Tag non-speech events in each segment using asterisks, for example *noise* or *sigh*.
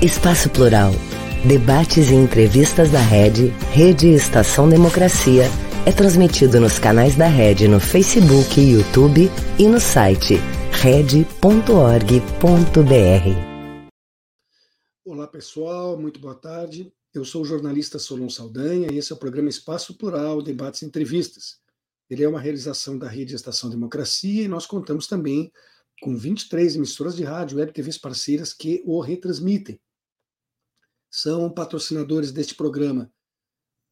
Espaço Plural. Debates e entrevistas da Rede, Rede Estação Democracia, é transmitido nos canais da Rede no Facebook YouTube e no site rede.org.br. Olá pessoal, muito boa tarde. Eu sou o jornalista Solon Saldanha e esse é o programa Espaço Plural, Debates e Entrevistas. Ele é uma realização da Rede Estação Democracia e nós contamos também com 23 emissoras de rádio, web TVs parceiras que o retransmitem. São patrocinadores deste programa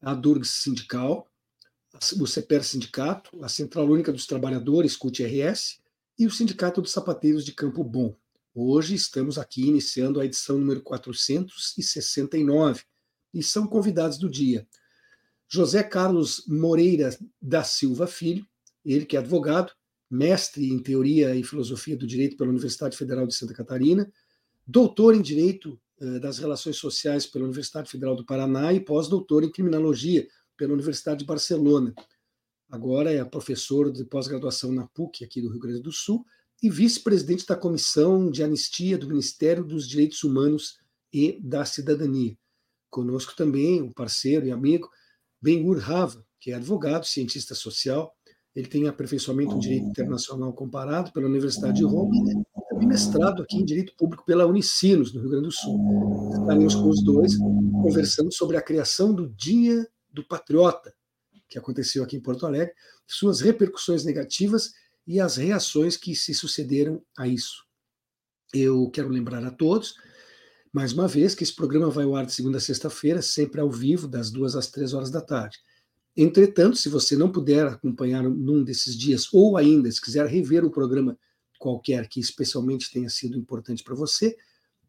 a Durgs Sindical, o CEPER Sindicato, a Central Única dos Trabalhadores, CUT-RS, e o Sindicato dos Sapateiros de Campo Bom. Hoje estamos aqui iniciando a edição número 469 e são convidados do dia José Carlos Moreira da Silva Filho, ele que é advogado, mestre em Teoria e Filosofia do Direito pela Universidade Federal de Santa Catarina, doutor em Direito das Relações Sociais pela Universidade Federal do Paraná e pós-doutor em Criminologia pela Universidade de Barcelona. Agora é professor de pós-graduação na PUC, aqui do Rio Grande do Sul, e vice-presidente da Comissão de Anistia do Ministério dos Direitos Humanos e da Cidadania. Conosco também o parceiro e amigo Ben-Hur Rava, que é advogado, cientista social. Ele tem aperfeiçoamento em Direito Internacional Comparado pela Universidade de Roma mestrado aqui em Direito Público pela Unicinos, no Rio Grande do Sul. Estaremos com os dois conversando sobre a criação do Dia do Patriota, que aconteceu aqui em Porto Alegre, suas repercussões negativas e as reações que se sucederam a isso. Eu quero lembrar a todos, mais uma vez, que esse programa vai ao ar de segunda a sexta-feira, sempre ao vivo, das duas às três horas da tarde. Entretanto, se você não puder acompanhar num desses dias, ou ainda, se quiser rever um programa qualquer que especialmente tenha sido importante para você,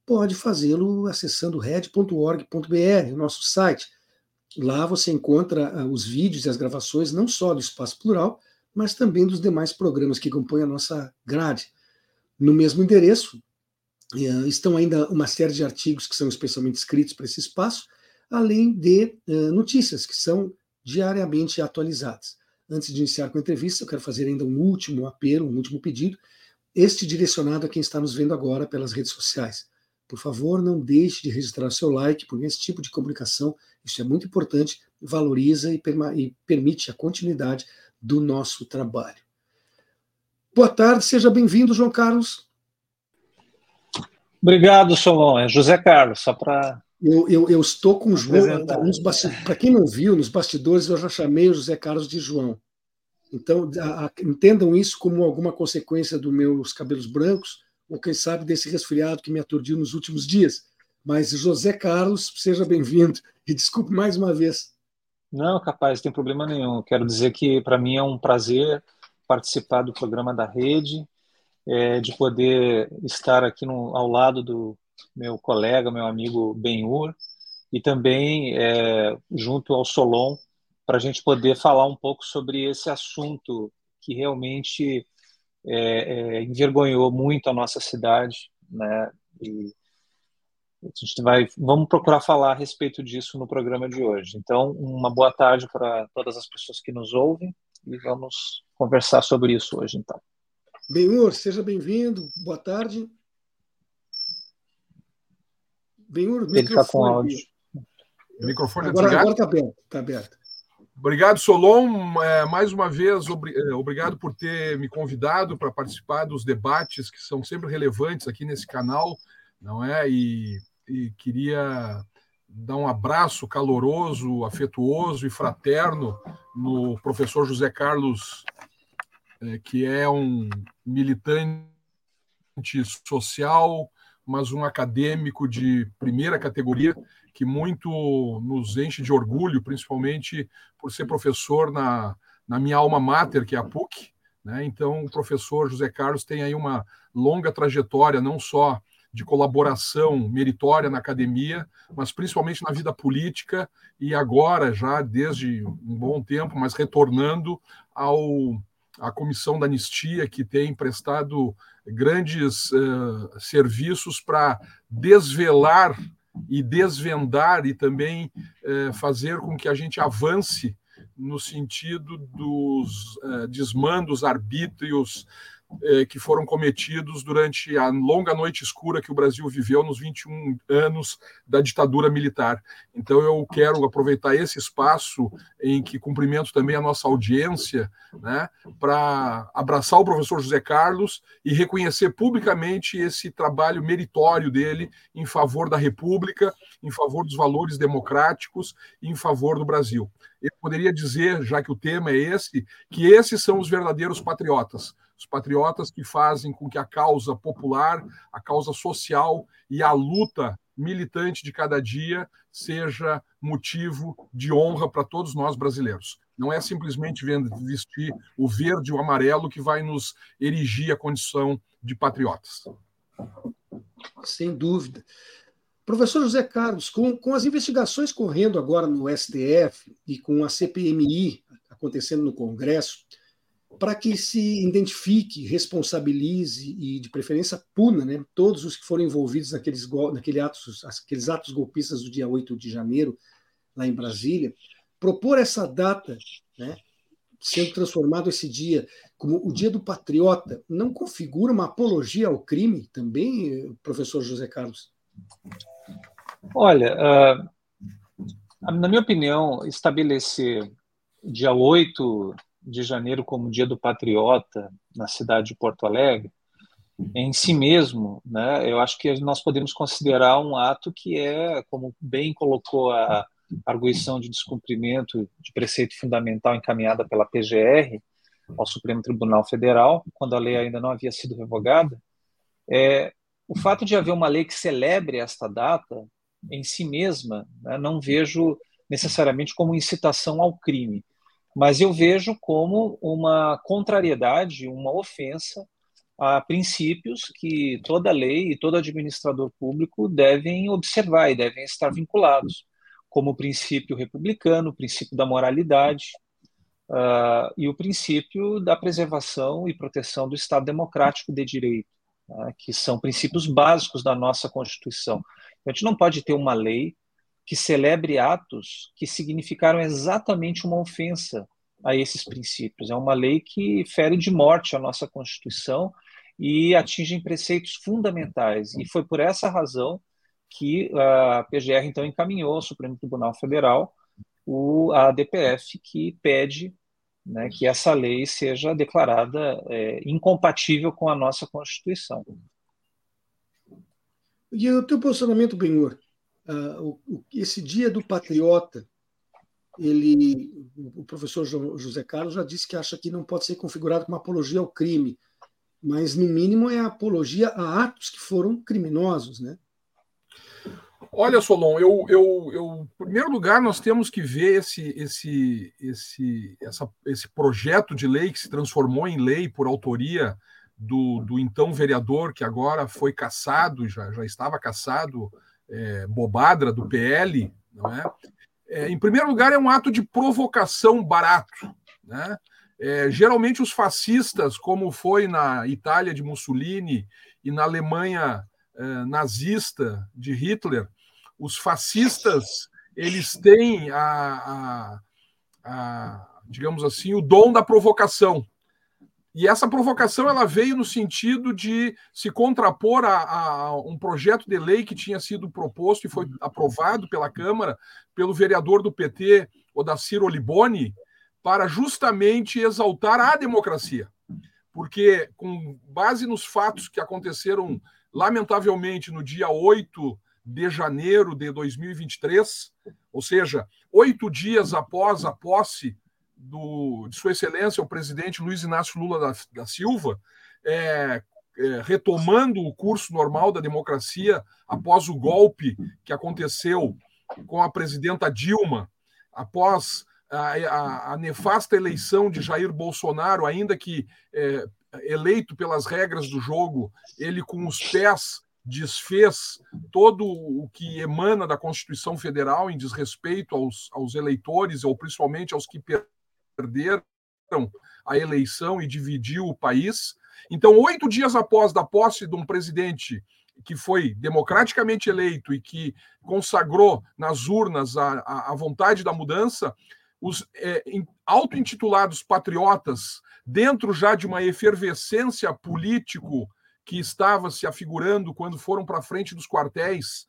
pode fazê-lo acessando red.org.br, nosso site. Lá você encontra uh, os vídeos e as gravações, não só do Espaço Plural, mas também dos demais programas que compõem a nossa grade. No mesmo endereço, uh, estão ainda uma série de artigos que são especialmente escritos para esse espaço, além de uh, notícias que são diariamente atualizadas. Antes de iniciar com a entrevista, eu quero fazer ainda um último apelo, um último pedido, este direcionado a quem está nos vendo agora pelas redes sociais. Por favor, não deixe de registrar seu like, porque esse tipo de comunicação, isso é muito importante, valoriza e, e permite a continuidade do nosso trabalho. Boa tarde, seja bem-vindo, João Carlos. Obrigado, Solon. É José Carlos, só para. Eu, eu, eu, estou com o João. Para quem não viu, nos bastidores eu já chamei o José Carlos de João. Então, a, a, entendam isso como alguma consequência dos meus cabelos brancos, ou quem sabe desse resfriado que me aturdiu nos últimos dias. Mas, José Carlos, seja bem-vindo e desculpe mais uma vez. Não, capaz, não tem problema nenhum. Quero dizer que para mim é um prazer participar do programa da rede, é, de poder estar aqui no, ao lado do meu colega, meu amigo Benhur, e também é, junto ao Solon, para a gente poder falar um pouco sobre esse assunto que realmente é, é, envergonhou muito a nossa cidade, né? E a gente vai, vamos procurar falar a respeito disso no programa de hoje. Então, uma boa tarde para todas as pessoas que nos ouvem e vamos conversar sobre isso hoje, então. Benhur, seja bem-vindo. Boa tarde. Benhur, microfone. Ele está com áudio. O microfone agora, agora está aberto. Tá aberto. Obrigado, Solon. É, mais uma vez, é, obrigado por ter me convidado para participar dos debates que são sempre relevantes aqui nesse canal, não é? E, e queria dar um abraço caloroso, afetuoso e fraterno no professor José Carlos, é, que é um militante social, mas um acadêmico de primeira categoria que muito nos enche de orgulho, principalmente por ser professor na, na minha alma mater, que é a PUC. Né? Então, o professor José Carlos tem aí uma longa trajetória, não só de colaboração meritória na academia, mas principalmente na vida política e agora, já desde um bom tempo, mas retornando ao à Comissão da Anistia, que tem prestado grandes uh, serviços para desvelar e desvendar e também eh, fazer com que a gente avance no sentido dos eh, desmandos, arbítrios eh, que foram cometidos durante a longa noite escura que o Brasil viveu nos 21 anos da ditadura militar. Então, eu quero aproveitar esse espaço em que cumprimento também a nossa audiência, né, para abraçar o professor José Carlos e reconhecer publicamente esse trabalho meritório dele em favor da República, em favor dos valores democráticos e em favor do Brasil. Eu poderia dizer, já que o tema é esse, que esses são os verdadeiros patriotas os patriotas que fazem com que a causa popular, a causa social e a luta militante de cada dia seja motivo de honra para todos nós brasileiros. Não é simplesmente vestir o verde e o amarelo que vai nos erigir a condição de patriotas. Sem dúvida. Professor José Carlos, com, com as investigações correndo agora no STF e com a CPMI acontecendo no Congresso, para que se identifique, responsabilize e, de preferência, puna né, todos os que foram envolvidos naqueles, naquele atos, aqueles atos golpistas do dia 8 de janeiro, lá em Brasília, propor essa data, né, sendo transformado esse dia como o Dia do Patriota, não configura uma apologia ao crime também, professor José Carlos? Olha, uh, na minha opinião, estabelecer dia 8 de janeiro como Dia do Patriota na cidade de Porto Alegre, em si mesmo, né, eu acho que nós podemos considerar um ato que é, como bem colocou a arguição de descumprimento de preceito fundamental encaminhada pela PGR ao Supremo Tribunal Federal, quando a lei ainda não havia sido revogada, é, o fato de haver uma lei que celebre esta data em si mesma, né, não vejo necessariamente como incitação ao crime mas eu vejo como uma contrariedade, uma ofensa a princípios que toda lei e todo administrador público devem observar e devem estar vinculados, como o princípio republicano, o princípio da moralidade uh, e o princípio da preservação e proteção do Estado democrático de direito, né, que são princípios básicos da nossa Constituição. A gente não pode ter uma lei que celebre atos que significaram exatamente uma ofensa a esses princípios. É uma lei que fere de morte a nossa Constituição e atinge preceitos fundamentais. E foi por essa razão que a PGR então encaminhou ao Supremo Tribunal Federal o, a DPF que pede né, que essa lei seja declarada é, incompatível com a nossa Constituição. E o teu posicionamento, Benhor? Uh, esse dia do patriota, ele, o professor José Carlos já disse que acha que não pode ser configurado como apologia ao crime, mas no mínimo é apologia a atos que foram criminosos, né? Olha, Solon, eu, eu, eu, em primeiro lugar, nós temos que ver esse, esse, esse, essa, esse projeto de lei que se transformou em lei por autoria do, do então vereador, que agora foi caçado, já, já estava caçado, é, Bobadra, do PL, não é? é? Em primeiro lugar, é um ato de provocação barato. Né? É, geralmente, os fascistas, como foi na Itália de Mussolini e na Alemanha é, nazista de Hitler, os fascistas eles têm a, a, a, digamos assim, o dom da provocação. E essa provocação ela veio no sentido de se contrapor a, a, um projeto de lei que tinha sido proposto e foi aprovado pela Câmara pelo vereador do PT, Odacir Oliboni, para justamente exaltar a democracia. Porque, com base nos fatos que aconteceram, lamentavelmente, no dia 8 de janeiro de 2023, ou seja, oito dias após a posse do, de Sua Excelência, o presidente Luiz Inácio Lula da, da Silva, é, é, retomando o curso normal da democracia após o golpe que aconteceu com a presidenta Dilma, após a, a, a nefasta eleição de Jair Bolsonaro, ainda que é, eleito pelas regras do jogo, ele com os pés desfez todo o que emana da Constituição Federal em desrespeito aos, aos eleitores, ou principalmente aos que a eleição e dividiu o país. Então, oito dias após da posse de um presidente que foi democraticamente eleito e que consagrou nas urnas a, a, a vontade da mudança, os é, auto-intitulados patriotas, dentro já de uma efervescência político que estava se afigurando quando foram para frente dos quartéis,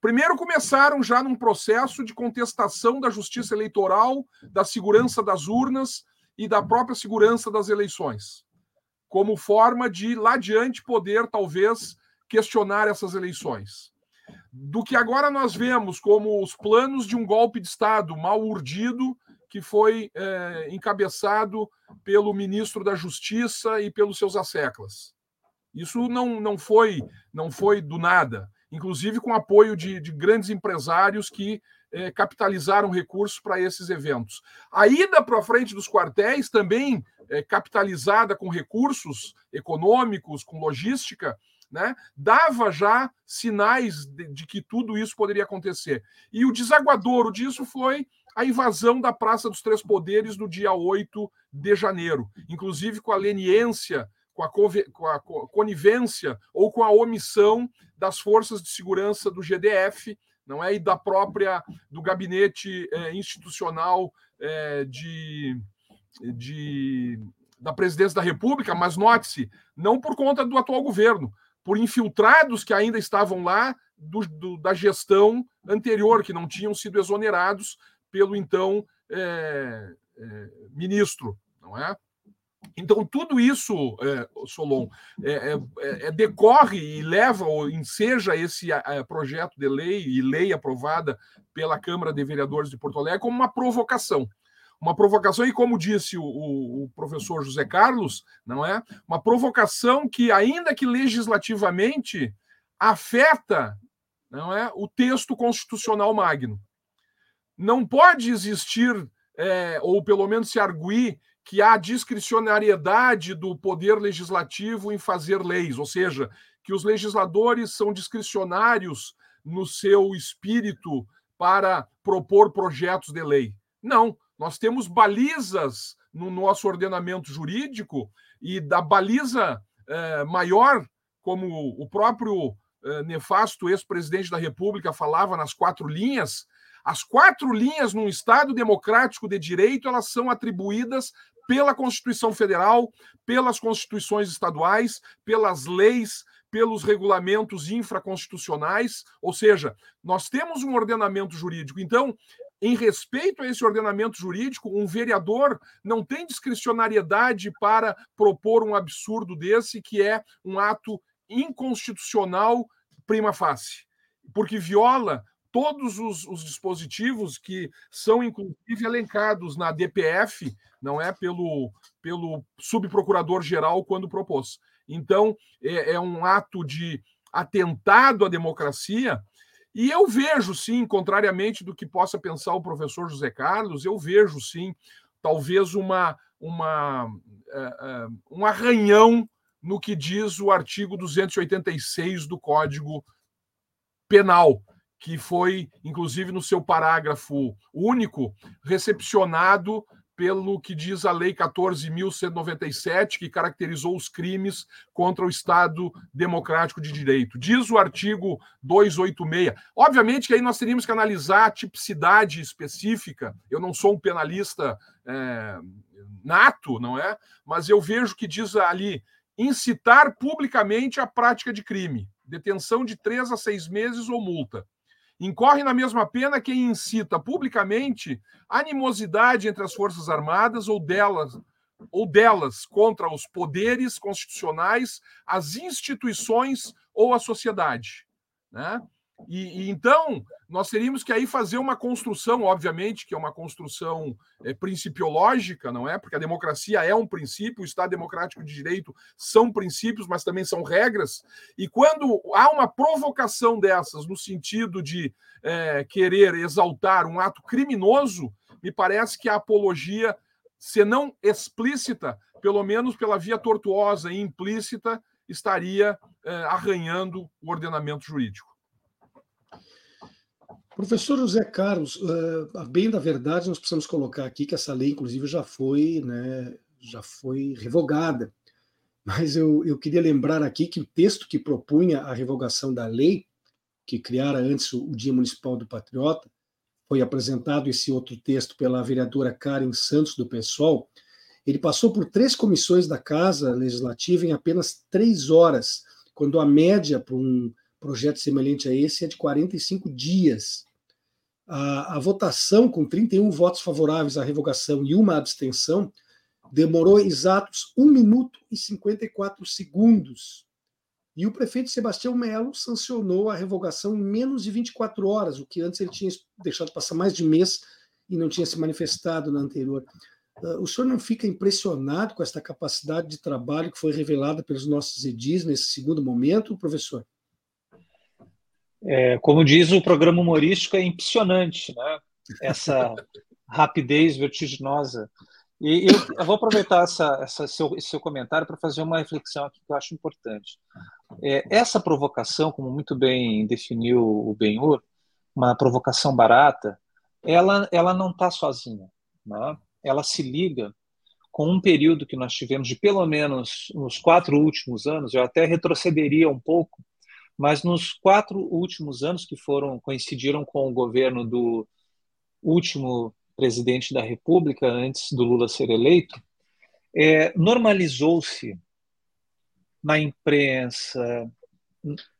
primeiro começaram já num processo de contestação da justiça eleitoral, da segurança das urnas e da própria segurança das eleições, como forma de lá adiante poder talvez questionar essas eleições do que agora nós vemos como os planos de um golpe de Estado mal urdido, que foi é, encabeçado pelo ministro da Justiça e pelos seus asseclas. Isso não, não, foi, não foi do nada, inclusive com apoio de, de grandes empresários que é, capitalizaram recursos para esses eventos. A ida para frente dos quartéis, também é, capitalizada com recursos econômicos, com logística, né, dava já sinais de, de, que tudo isso poderia acontecer. E o desaguadouro disso foi a invasão da Praça dos Três Poderes no dia 8 de janeiro, inclusive com a leniência, com a, com a conivência ou com a omissão das forças de segurança do GDF, não é? E da própria do gabinete é, institucional é, de, de da presidência da República, mas note-se, não por conta do atual governo, por infiltrados que ainda estavam lá do, do, da gestão anterior, que não tinham sido exonerados pelo então é, ministro, não é? Então, tudo isso, é, Solon, é, é, é, é, decorre e leva ou enseja esse projeto de lei e lei aprovada pela Câmara de Vereadores de Porto Alegre como uma provocação uma provocação, e como disse o, o, professor José Carlos, não é? Uma provocação que, ainda que legislativamente, afeta não é, o texto constitucional magno. Não pode existir, é, ou pelo menos se arguir, que há discricionariedade do poder legislativo em fazer leis, ou seja, que os legisladores são discricionários no seu espírito para propor projetos de lei. Não, nós temos balizas no nosso ordenamento jurídico e da baliza eh, maior, como o próprio eh, nefasto ex-presidente da República falava nas quatro linhas, as quatro linhas num Estado democrático de direito elas são atribuídas pela Constituição Federal, pelas constituições estaduais, pelas leis, pelos regulamentos infraconstitucionais, ou seja, nós temos um ordenamento jurídico. Então, em respeito a esse ordenamento jurídico, um vereador não tem discricionariedade para propor um absurdo desse, que é um ato inconstitucional prima facie, porque viola todos os, os, dispositivos que são, inclusive, elencados na DPF, não é? Pelo, pelo subprocurador-geral quando propôs. Então, é, é um ato de atentado à democracia e eu vejo, sim, contrariamente do que possa pensar o professor José Carlos, eu vejo, sim, talvez uma, uma, uh, uh, um arranhão no que diz o artigo 286 do Código Penal, que foi, inclusive, no seu parágrafo único, recepcionado pelo que diz a Lei 14.197, que caracterizou os crimes contra o Estado Democrático de Direito. Diz o artigo 286. Obviamente que aí nós teríamos que analisar a tipicidade específica. Eu não sou um penalista é, nato, não é? Mas eu vejo que diz ali incitar publicamente a prática de crime, detenção de três a seis meses ou multa. Incorre na mesma pena quem incita publicamente animosidade entre as Forças Armadas ou delas, ou delas contra os poderes constitucionais, as instituições ou a sociedade. Né? E, e, então nós teríamos que aí fazer uma construção, obviamente, que é uma construção é, principiológica, não é? Porque a democracia é um princípio, o Estado democrático de direito são princípios, mas também são regras. E quando há uma provocação dessas no sentido de é, querer exaltar um ato criminoso, me parece que a apologia, se não explícita, pelo menos pela via tortuosa e implícita, estaria é, arranhando o ordenamento jurídico. Professor José Carlos, uh, a bem da verdade, nós precisamos colocar aqui que essa lei, inclusive, já foi, né, já foi revogada. Mas eu, eu queria lembrar aqui que o texto que propunha a revogação da lei, que criara antes o Dia Municipal do Patriota, foi apresentado esse outro texto pela vereadora Karen Santos, do PSOL, ele passou por três comissões da Casa Legislativa em apenas três horas, quando a média para um projeto semelhante a esse é de 45 dias. A, a votação, com 31 votos favoráveis à revogação e uma abstenção, demorou exatos 1 minuto e 54 segundos. E o prefeito Sebastião Melo sancionou a revogação em menos de 24 horas, o que antes ele tinha deixado passar mais de mês e não tinha se manifestado na anterior. Ah, o senhor não fica impressionado com esta capacidade de trabalho que foi revelada pelos nossos edis nesse segundo momento, professor? É, como diz o programa humorístico, é impressionante, né? Essa *laughs* rapidez vertiginosa. E eu, eu vou aproveitar essa, essa seu, esse seu comentário para fazer uma reflexão aqui que eu acho importante. É, essa provocação, como muito bem definiu o Benhur, uma provocação barata, ela, ela não está sozinha. Né? ela se liga com um período que nós tivemos de pelo menos nos quatro últimos anos, eu até retrocederia um pouco, mas nos quatro últimos anos que foram coincidiram com o governo do último presidente da República antes do Lula ser eleito, é, normalizou-se na imprensa,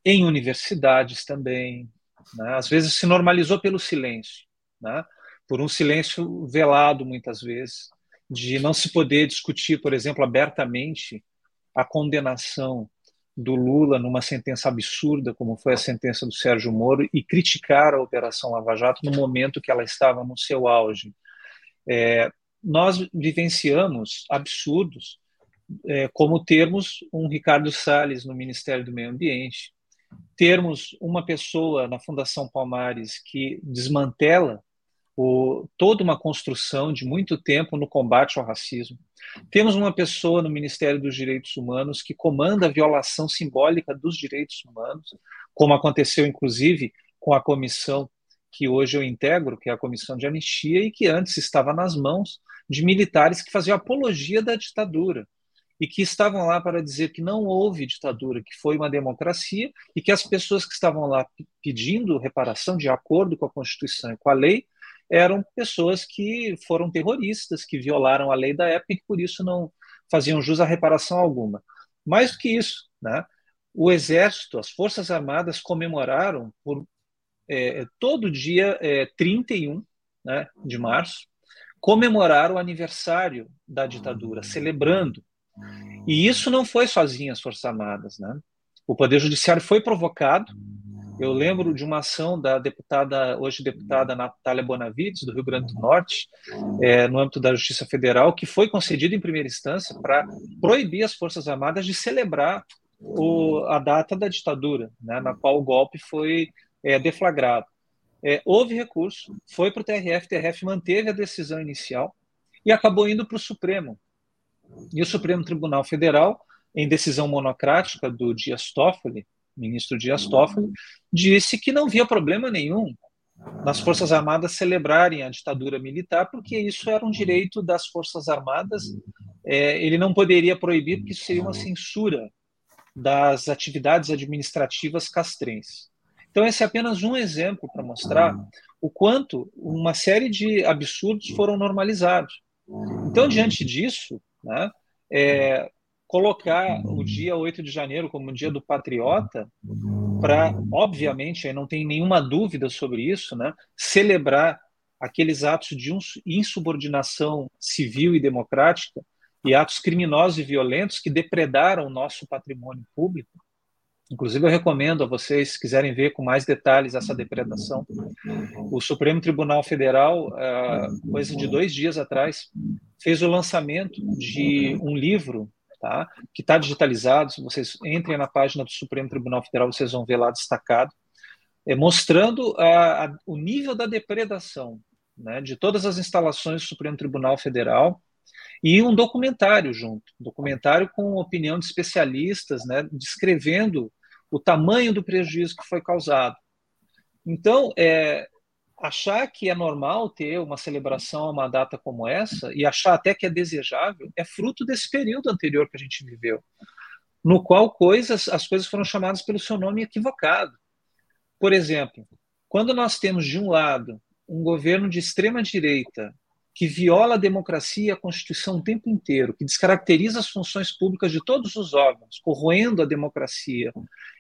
em universidades também, né? às vezes se normalizou pelo silêncio, né? por um silêncio velado, muitas vezes, de não se poder discutir, por exemplo, abertamente a condenação do Lula numa sentença absurda, como foi a sentença do Sérgio Moro, e criticar a Operação Lava Jato no momento que ela estava no seu auge. É, nós vivenciamos absurdos, é, como termos um Ricardo Salles no Ministério do Meio Ambiente, termos uma pessoa na Fundação Palmares que desmantela o, toda uma construção de muito tempo no combate ao racismo. Temos uma pessoa no Ministério dos Direitos Humanos que comanda a violação simbólica dos direitos humanos, como aconteceu inclusive com a comissão que hoje eu integro, que é a comissão de anistia, e que antes estava nas mãos de militares que faziam apologia da ditadura e que estavam lá para dizer que não houve ditadura, que foi uma democracia e que as pessoas que estavam lá pedindo reparação de acordo com a Constituição e com a lei eram pessoas que foram terroristas, que violaram a lei da época e que por isso não faziam jus a reparação alguma. Mais do que isso, né? o Exército, as Forças Armadas comemoraram por é, todo dia é, 31 né, de março, comemorar o aniversário da ditadura, celebrando. E isso não foi sozinho as Forças Armadas. Né? O Poder Judiciário foi provocado, eu lembro de uma ação da deputada, hoje deputada Natália Bonavides, do Rio Grande do Norte, é, no âmbito da Justiça Federal, que foi concedida em primeira instância para proibir as Forças Armadas de celebrar o, a data da ditadura, né, na qual o golpe foi é, deflagrado. É, houve recurso, foi para o TRF, o TRF manteve a decisão inicial e acabou indo para o Supremo. E o Supremo Tribunal Federal, em decisão monocrática do Dias Toffoli, ministro Dias Toffoli, disse que não via problema nenhum nas Forças Armadas celebrarem a ditadura militar, porque isso era um direito das Forças Armadas. É, ele não poderia proibir, porque isso seria uma censura das atividades administrativas castrenses. Então, esse é apenas um exemplo para mostrar o quanto uma série de absurdos foram normalizados. Então, diante disso, né, é, colocar o dia 8 de janeiro como o dia do patriota, para, obviamente, aí não tem nenhuma dúvida sobre isso, né, celebrar aqueles atos de insubordinação civil e democrática e atos criminosos e violentos que depredaram o nosso patrimônio público. Inclusive, eu recomendo a vocês, se quiserem ver com mais detalhes essa depredação. O Supremo Tribunal Federal, ah, coisa de dois dias atrás, fez o lançamento de um livro tá? que está digitalizado. Se vocês entrem na página do Supremo Tribunal Federal, vocês vão ver lá destacado, é, mostrando a, a, o nível da depredação né, de todas as instalações do Supremo Tribunal Federal e um documentário junto, um documentário com opinião de especialistas, né, descrevendo o tamanho do prejuízo que foi causado. Então, é, achar que é normal ter uma celebração a uma data como essa e achar até que é desejável é fruto desse período anterior que a gente viveu, no qual coisas, as coisas foram chamadas pelo seu nome equivocado. Por exemplo, quando nós temos de um lado um governo de extrema direita que viola a democracia e a Constituição o tempo inteiro, que descaracteriza as funções públicas de todos os órgãos, corroendo a democracia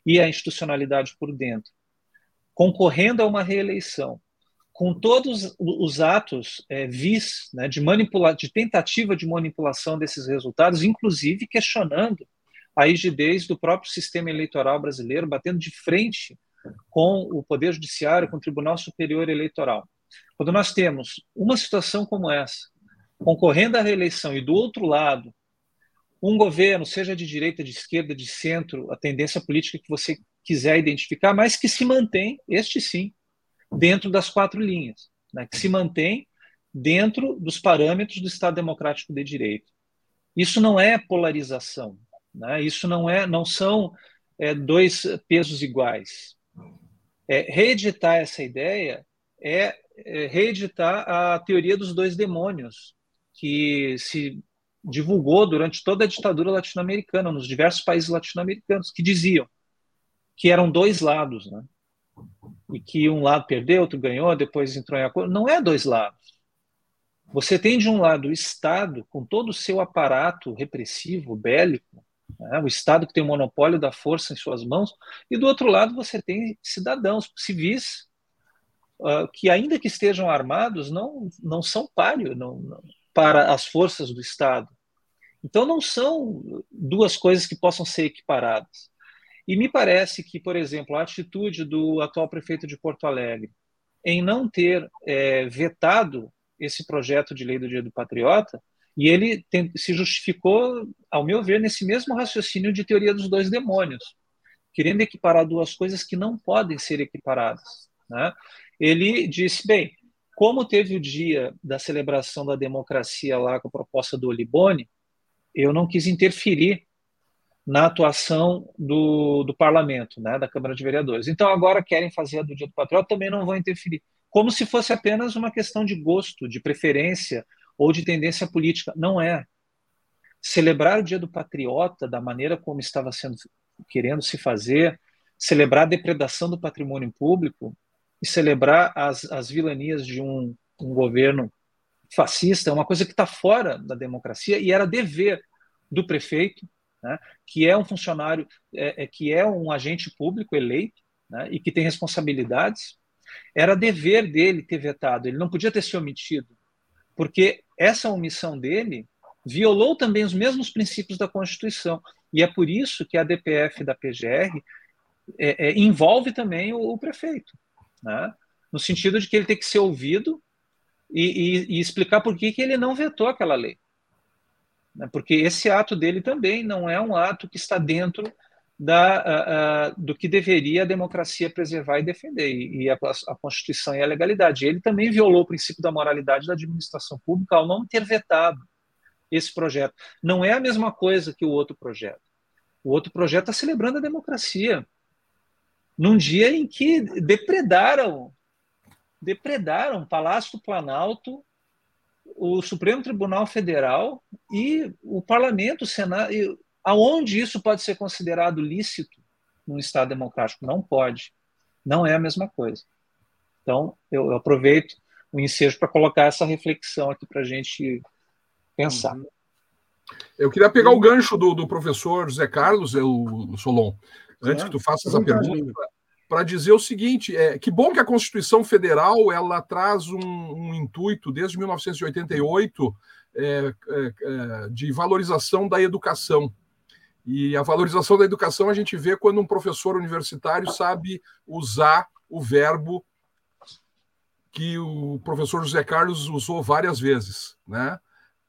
e a institucionalidade por dentro, concorrendo a uma reeleição, com todos os atos é, vis né, de, manipula de tentativa de manipulação desses resultados, inclusive questionando a rigidez do próprio sistema eleitoral brasileiro, batendo de frente com o Poder Judiciário, com o Tribunal Superior Eleitoral. Quando nós temos uma situação como essa, concorrendo à reeleição, e do outro lado, um governo, seja de direita, de esquerda, de centro, a tendência política que você quiser identificar, mas que se mantém, este sim, dentro das quatro linhas, né, que se mantém dentro dos parâmetros do Estado Democrático de Direito. Isso não é polarização, né, isso não é, não são é, dois pesos iguais. É, reeditar essa ideia é, é reeditar a teoria dos dois demônios, que se divulgou durante toda a ditadura latino-americana, nos diversos países latino-americanos, que diziam que eram dois lados, né? E que um lado perdeu, outro ganhou, depois entrou em acordo. Não é dois lados. Você tem de um lado o Estado, com todo o seu aparato repressivo, bélico, né? o Estado que tem o monopólio da força em suas mãos, e do outro lado você tem cidadãos, civis, uh, que ainda que estejam armados, não, não são páreo não, não, para as forças do Estado. Então não são duas coisas que possam ser equiparadas. E me parece que, por exemplo, a atitude do atual prefeito de Porto Alegre em não ter é, vetado esse projeto de lei do Dia do Patriota, e ele tem, se justificou, ao meu ver, nesse mesmo raciocínio de teoria dos dois demônios, querendo equiparar duas coisas que não podem ser equiparadas. Né? Ele disse: bem, como teve o dia da celebração da democracia lá com a proposta do Olibone, eu não quis interferir na atuação do, do parlamento, né, da Câmara de Vereadores. Então, agora querem fazer a do Dia do Patriota, também não vão interferir. Como se fosse apenas uma questão de gosto, de preferência ou de tendência política. Não é. Celebrar o Dia do Patriota da maneira como estava sendo querendo se fazer, celebrar a depredação do patrimônio público e celebrar as, as vilanias de um, um governo fascista é uma coisa que está fora da democracia e era dever do prefeito né, que é um funcionário, é, é, que é um agente público eleito né, e que tem responsabilidades, era dever dele ter vetado, ele não podia ter se omitido, porque essa omissão dele violou também os mesmos princípios da Constituição. E é por isso que a DPF da PGR é, é, envolve também o, o prefeito, né? no sentido de que ele tem que ser ouvido e, e, e explicar por que, que ele não vetou aquela lei né? porque esse ato dele também não é um ato que está dentro da, uh, uh, do que deveria a democracia preservar e defender, e, e a, a, Constituição e a legalidade. Ele também violou o princípio da moralidade da administração pública ao não ter vetado esse projeto. Não é a mesma coisa que o outro projeto. O outro projeto está celebrando a democracia, num dia em que depredaram depredaram Palácio do Planalto, o Supremo Tribunal Federal e o Parlamento, o Senado, aonde isso pode ser considerado lícito num Estado democrático? Não pode. Não é a mesma coisa. Então, eu, eu aproveito o ensejo para colocar essa reflexão aqui para a gente pensar. Uhum. Eu queria pegar o gancho do, do professor José Carlos, o Solon, antes que tu faças a pergunta para dizer o seguinte: é, que bom que a Constituição Federal ela traz um, um intuito desde 1988 é, é, é, de valorização da educação. E a valorização da educação a gente vê quando um professor universitário sabe usar o verbo que o professor José Carlos usou várias vezes, né?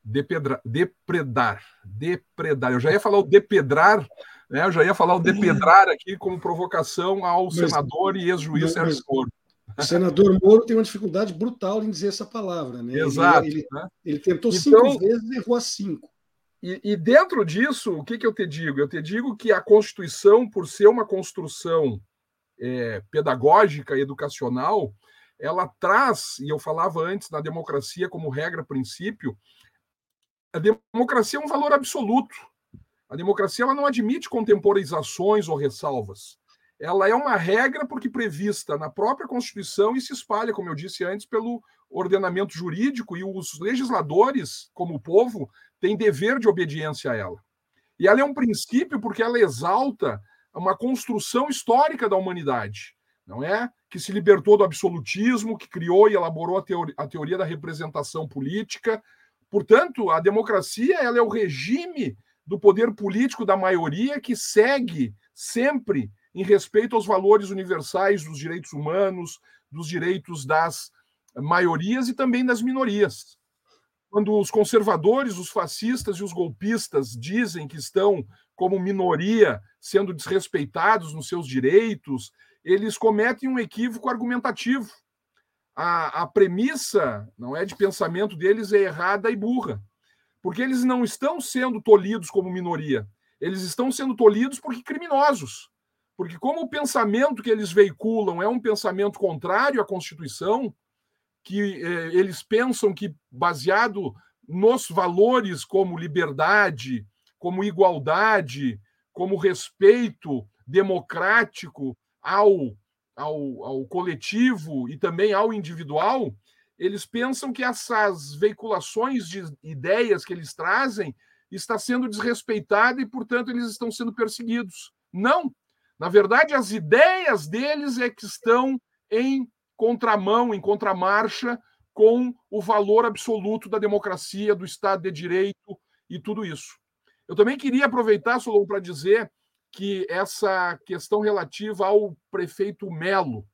Depedrar, depredar, depredar. Eu já ia falar o depedrar, né? Eu já ia falar o depedrar aqui como provocação ao mas, senador e ex-juiz Sérgio Moro. O senador Moro tem uma dificuldade brutal em dizer essa palavra. Né? Exato. Ele, ele, né? ele tentou então, cinco vezes e errou a cinco. E, e, dentro disso, o que, que eu te digo? Eu te digo que a Constituição, por ser uma construção é, pedagógica e educacional, ela traz, e eu falava antes na democracia como regra, princípio, a democracia é um valor absoluto. A democracia ela não admite contemporizações ou ressalvas. ela é uma regra porque prevista na própria Constituição e se espalha, como eu disse antes, pelo ordenamento jurídico e os legisladores, como o povo, têm dever de obediência a ela. E ela é um princípio porque ela exalta uma construção histórica da humanidade, não é? Que se libertou do absolutismo, que criou e elaborou a teoria, a teoria da representação política. Portanto, a democracia ela é o regime do poder político da maioria que segue sempre em respeito aos valores universais dos direitos humanos, dos direitos das maiorias e também das minorias. Quando os conservadores, os fascistas e os golpistas dizem que estão como minoria sendo desrespeitados nos seus direitos, eles cometem um equívoco argumentativo. A, a premissa não é de pensamento deles é errada e burra, porque eles não estão sendo tolhidos como minoria, eles estão sendo tolhidos porque criminosos. Porque, como o pensamento que eles veiculam é um pensamento contrário à Constituição, que eh, eles pensam que, baseado nos valores como liberdade, como igualdade, como respeito democrático ao, ao, ao coletivo e também ao individual, eles pensam que essas veiculações de ideias que eles trazem está sendo desrespeitada e, portanto, eles estão sendo perseguidos. Não. Na verdade, as ideias deles é que estão em contramão, em contramarcha com o valor absoluto da democracia, do Estado de Direito e tudo isso. Eu também queria aproveitar, Solon, para dizer que essa questão relativa ao prefeito Melo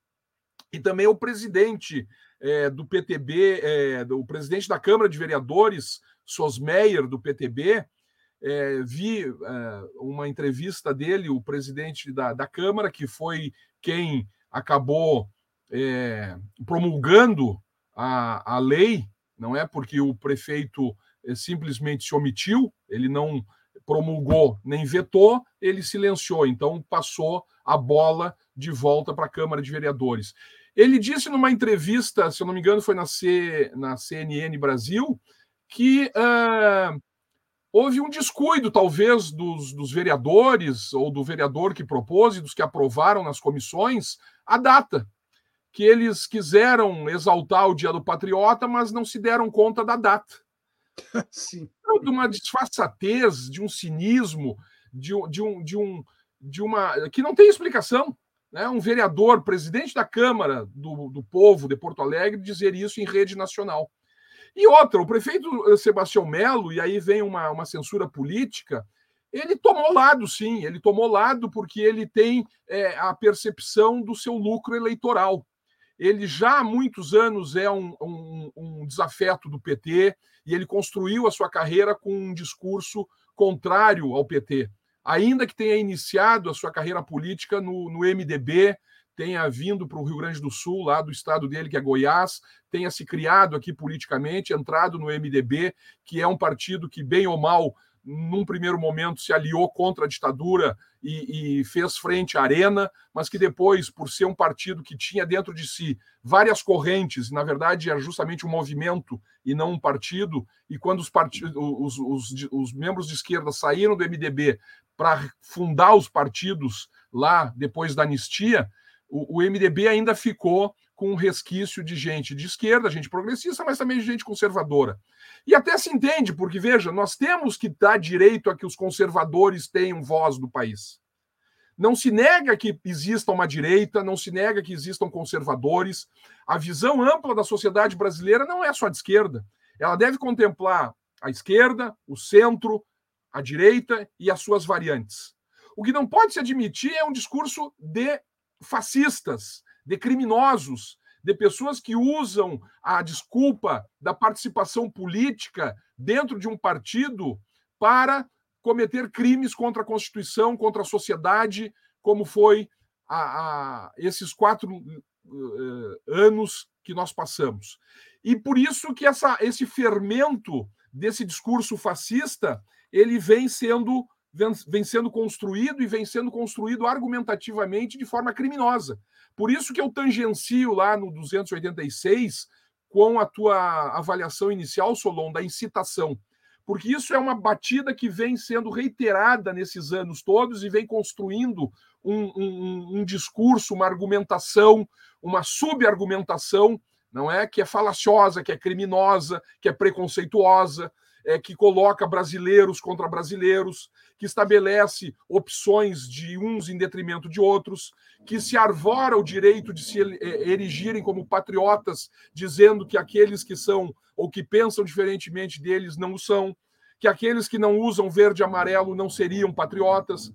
e também ao presidente é, do PTB, é, do presidente da Câmara de Vereadores, Sosmeyer, do PTB, é, vi é, uma entrevista dele, o presidente da, da Câmara, que foi quem acabou é, promulgando a, a lei, não é? Porque o prefeito é, simplesmente se omitiu, ele não promulgou nem vetou, ele silenciou, então passou a bola de volta para a Câmara de Vereadores. Ele disse numa entrevista, se eu não me engano, foi na, C, na CNN Brasil, que uh, houve um descuido, talvez, dos, dos, vereadores, ou do vereador que propôs e dos que aprovaram nas comissões, a data. Que eles quiseram exaltar o Dia do Patriota, mas não se deram conta da data. *laughs* Sim. De uma disfarçatez, de um cinismo, de, de, um, de, um, de uma. que não tem explicação. Né? Um vereador, presidente da Câmara do, do Povo de Porto Alegre, dizer isso em rede nacional. E outra, o prefeito eh, Sebastião Melo, e aí vem uma, uma censura política, ele tomou lado, sim, ele tomou lado porque ele tem é, a percepção do seu lucro eleitoral. Ele já há muitos anos é um, um, um, desafeto do PT e ele construiu a sua carreira com um discurso contrário ao PT. Ainda que tenha iniciado a sua carreira política no, no MDB, tenha vindo para o Rio Grande do Sul, lá do estado dele, que é Goiás, tenha se criado aqui politicamente, entrado no MDB, que é um partido que, bem ou mal, num primeiro momento se aliou contra a ditadura e, e, fez frente à arena, mas que depois, por ser um partido que tinha dentro de si várias correntes, na verdade é justamente um movimento e não um partido, e quando os, partidos, os, os, os membros de esquerda saíram do MDB para fundar os partidos lá depois da anistia, o, o MDB ainda ficou com um resquício de gente de esquerda, gente progressista, mas também de gente conservadora. E até se entende, porque, veja, nós temos que dar direito a que os conservadores tenham voz no país. Não se nega que exista uma direita, não se nega que existam conservadores. A visão ampla da sociedade brasileira não é só de esquerda. Ela deve contemplar a esquerda, o centro, a direita e as suas variantes. O que não pode se admitir é um discurso de fascistas, de criminosos, de pessoas que usam a desculpa da participação política dentro de um partido para cometer crimes contra a Constituição, contra a sociedade, como foi a, a esses quatro uh, anos que nós passamos. E por isso que essa, esse fermento desse discurso fascista ele vem sendo vem sendo construído e vem sendo construído argumentativamente de forma criminosa. Por isso que eu tangencio lá no 286 com a tua avaliação inicial, Solon, da incitação. porque isso é uma batida que vem sendo reiterada nesses anos todos e vem construindo um, um, um discurso, uma argumentação, uma subargumentação, não é? Que é falaciosa, que é criminosa, que é preconceituosa, é, que coloca brasileiros contra brasileiros, que estabelece opções de uns em detrimento de outros, que se arvora o direito de se é, erigirem como patriotas, dizendo que aqueles que são ou que pensam diferentemente deles não o são, que aqueles que não usam verde e amarelo não seriam patriotas,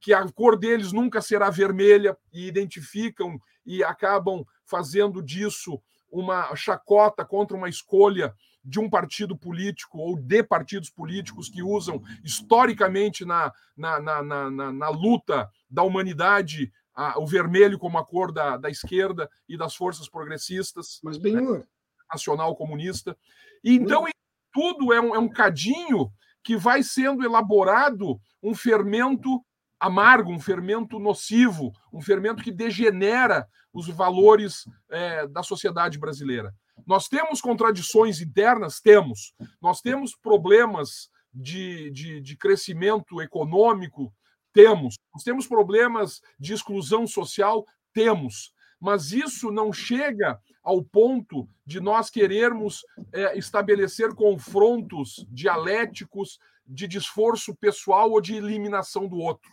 que a cor deles nunca será vermelha e identificam e acabam fazendo disso uma chacota contra uma escolha de um partido político ou de partidos políticos que usam historicamente na, na, na, na, na luta da humanidade a, o vermelho como a cor da, da esquerda e das forças progressistas. Mas, bem, né? Nacional comunista. E, então, tudo é um, é um cadinho que vai sendo elaborado um fermento amargo, um fermento nocivo, um fermento que degenera os valores é, da sociedade brasileira. Nós temos contradições internas? Temos. Nós temos problemas de, de, de crescimento econômico? Temos. Nós temos problemas de exclusão social? Temos. Mas isso não chega ao ponto de nós querermos é, estabelecer confrontos dialéticos de desforço pessoal ou de eliminação do outro.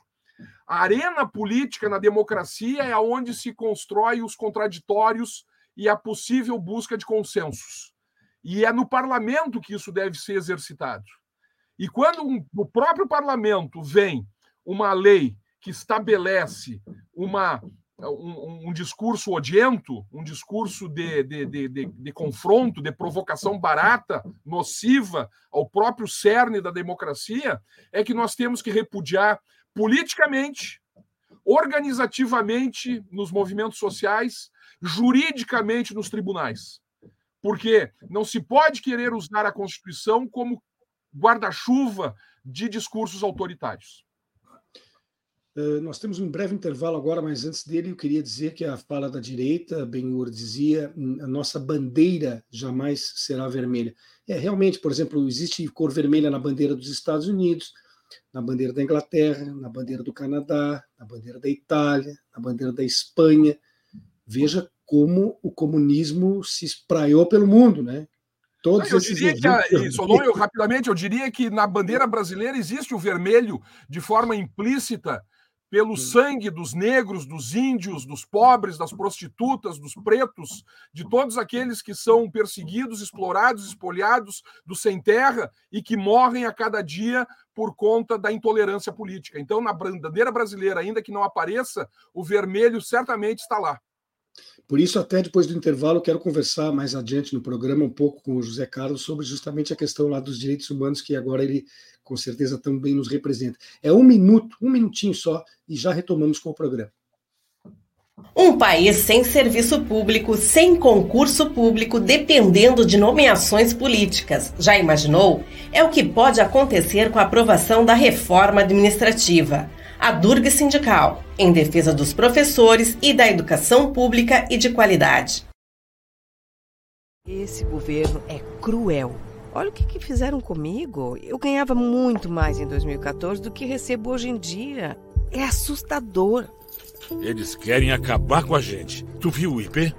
A arena política na democracia é onde se constrói os contraditórios e a possível busca de consensos. E é no parlamento que isso deve ser exercitado. E quando um, no próprio parlamento vem uma lei que estabelece uma, um, um discurso odiento, um discurso de, de, de, de, de confronto, de provocação barata, nociva ao próprio cerne da democracia, é que nós temos que repudiar politicamente, organizativamente nos movimentos sociais, juridicamente nos tribunais. Porque não se pode querer usar a Constituição como guarda-chuva de discursos autoritários. Uh, nós temos um breve intervalo agora, mas antes dele eu queria dizer que a fala da direita, Ben-Hur dizia, a nossa bandeira jamais será vermelha. É, realmente, por exemplo, existe cor vermelha na bandeira dos Estados Unidos, na bandeira da Inglaterra, na bandeira do Canadá, na bandeira da Itália, na bandeira da Espanha. Veja como o comunismo se espraiou pelo mundo, né? Todos eu diria que, a, Solon, eu, rapidamente, eu diria que na bandeira brasileira existe o vermelho de forma implícita pelo sangue dos negros, dos índios, dos pobres, das prostitutas, dos pretos, de todos aqueles que são perseguidos, explorados, espoliados, do sem terra e que morrem a cada dia por conta da intolerância política. Então, na bandeira brasileira, ainda que não apareça, o vermelho certamente está lá. Por isso, até depois do intervalo, quero conversar mais adiante no programa um pouco com o José Carlos sobre justamente a questão lá dos direitos humanos, que agora ele com certeza também nos representa. É um minuto, um minutinho só, e já retomamos com o programa. Um país sem serviço público, sem concurso público, dependendo de nomeações políticas. Já imaginou? É o que pode acontecer com a aprovação da reforma administrativa a Durga Sindical, em defesa dos professores e da educação pública e de qualidade. Esse governo é cruel. Olha o que, que fizeram comigo. Eu ganhava muito mais em 2014 do que recebo hoje em dia. É assustador. Eles querem acabar com a gente. Tu viu o IP?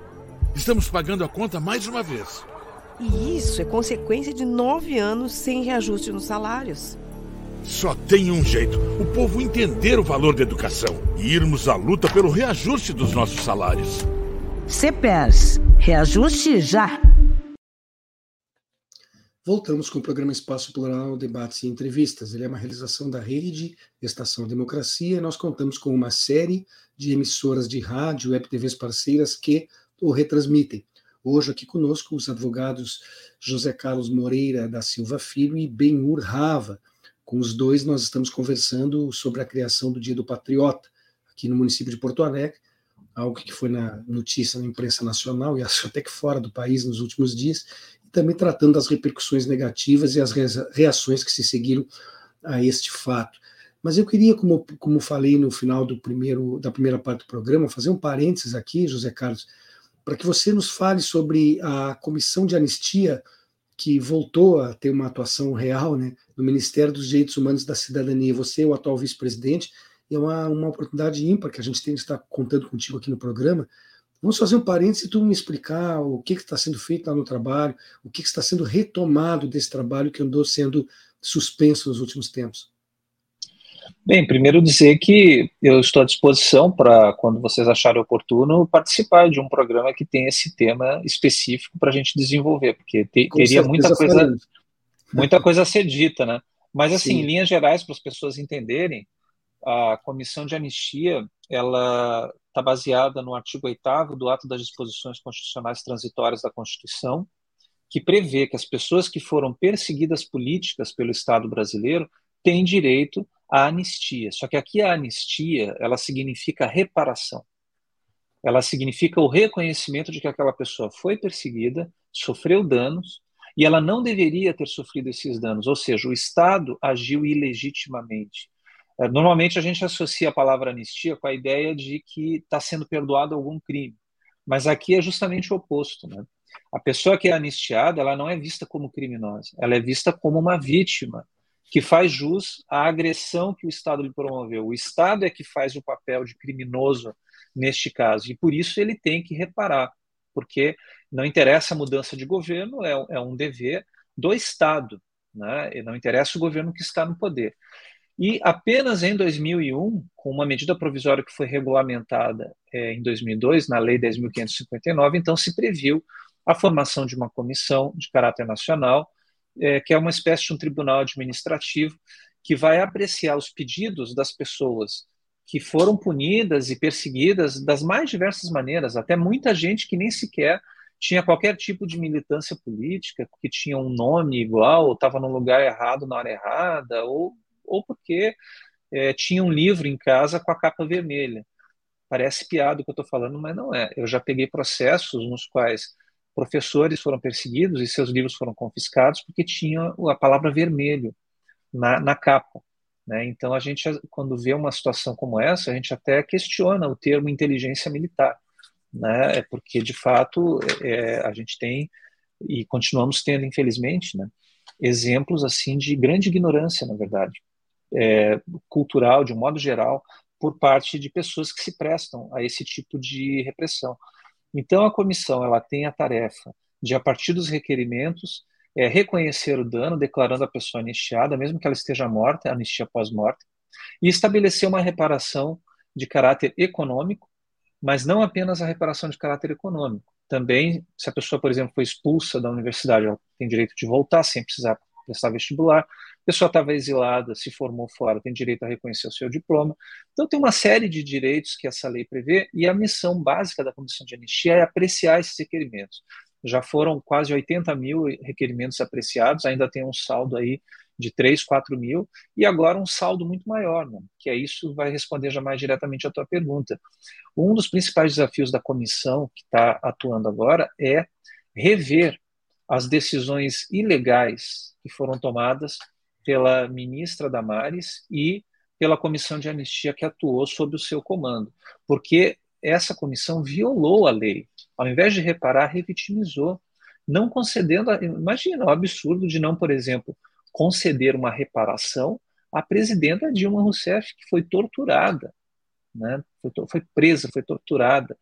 Estamos pagando a conta mais uma vez. E isso é consequência de nove anos sem reajuste nos salários. Só tem um jeito: o povo entender o valor da educação e irmos à luta pelo reajuste dos nossos salários. CPERS, reajuste já! Voltamos com o programa Espaço Plural, Debates e Entrevistas. Ele é uma realização da rede Estação Democracia e nós contamos com uma série de emissoras de rádio, web TVs parceiras que o retransmitem. Hoje aqui conosco os advogados José Carlos Moreira da Silva Filho e Benhur Rava, com os dois, nós estamos conversando sobre a criação do Dia do Patriota, aqui no município de Porto Alegre, algo que foi na notícia na imprensa nacional e acho até que fora do país nos últimos dias, e também tratando das repercussões negativas e as reações que se seguiram a este fato. Mas eu queria, como, como falei no final do primeiro, da primeira parte do programa, fazer um parênteses aqui, José Carlos, para que você nos fale sobre a comissão de anistia que voltou a ter uma atuação real né, no Ministério dos Direitos Humanos da Cidadania. Você é o atual vice-presidente, é uma, uma oportunidade ímpar que a gente tem de estar contando contigo aqui no programa. Vamos fazer um parênteses e tu me explicar o que está sendo feito lá no trabalho, o que está sendo retomado desse trabalho que andou sendo suspenso nos últimos tempos. Bem, primeiro dizer que eu estou à disposição para, quando vocês acharem oportuno, participar de um programa que tem esse tema específico para a gente desenvolver, porque te, teria muita coisa, muita coisa a ser dita, né? Mas, assim, Sim. em linhas gerais, para as pessoas entenderem, a Comissão de Anistia, ela está baseada no artigo 8 do Ato das Disposições Constitucionais Transitórias da Constituição, que prevê que as pessoas que foram perseguidas políticas pelo Estado brasileiro têm direito à anistia. Só que aqui a anistia, ela significa reparação. Ela significa o reconhecimento de que aquela pessoa foi perseguida, sofreu danos e ela não deveria ter sofrido esses danos, ou seja, o Estado agiu ilegitimamente. É, normalmente a gente associa a palavra anistia com a ideia de que está sendo perdoado algum crime, mas aqui é justamente o oposto. Né? A pessoa que é anistiada, ela não é vista como criminosa, ela é vista como uma vítima que faz jus à agressão que o Estado lhe promoveu. O Estado é que faz o papel de criminoso neste caso, e por isso ele tem que reparar, porque não interessa a mudança de governo, é, é um dever do Estado, né? E não interessa o governo que está no poder. E apenas em 2001, com uma medida provisória que foi regulamentada é, em 2002, na Lei 10.559, então se previu a formação de uma comissão de caráter nacional é, que é uma espécie de um tribunal administrativo que vai apreciar os pedidos das pessoas que foram punidas e perseguidas das mais diversas maneiras, até muita gente que nem sequer tinha qualquer tipo de militância política, que tinha um nome igual, ou estava no lugar errado na hora errada, ou, ou porque é, tinha um livro em casa com a capa vermelha. Parece piada o que eu estou falando, mas não é. Eu já peguei processos nos quais professores foram perseguidos e seus livros foram confiscados porque tinha a palavra vermelho na, na capa. Né? Então, a gente, quando vê uma situação como essa, a gente até questiona o termo inteligência militar, né? É porque, de fato, é, a gente tem, e continuamos tendo, infelizmente, né? exemplos assim de grande ignorância, na verdade, é, cultural, de um modo geral, por parte de pessoas que se prestam a esse tipo de repressão. Então, a comissão ela tem a tarefa de, a partir dos requerimentos, é, reconhecer o dano, declarando a pessoa anistiada, mesmo que ela esteja morta, anistia pós-morte, e estabelecer uma reparação de caráter econômico, mas não apenas a reparação de caráter econômico. Também, se a pessoa, por exemplo, foi expulsa da universidade, ela tem direito de voltar sem precisar prestar vestibular. A pessoa estava exilada, se formou fora, tem direito a reconhecer o seu diploma. Então, tem uma série de direitos que essa lei prevê, e a missão básica da Comissão de Anistia é apreciar esses requerimentos. Já foram quase 80 mil requerimentos apreciados, ainda tem um saldo aí de 3, 4 mil, e agora um saldo muito maior, né? que é isso vai responder já mais diretamente à tua pergunta. Um dos principais desafios da comissão que está atuando agora é rever as decisões ilegais que foram tomadas pela ministra Damares e pela comissão de anistia que atuou sob o seu comando, porque essa comissão violou a lei. Ao invés de reparar, revitimizou, não concedendo. A, imagina o absurdo de não, por exemplo, conceder uma reparação à presidenta Dilma Rousseff, que foi torturada, né? foi, foi presa, foi torturada,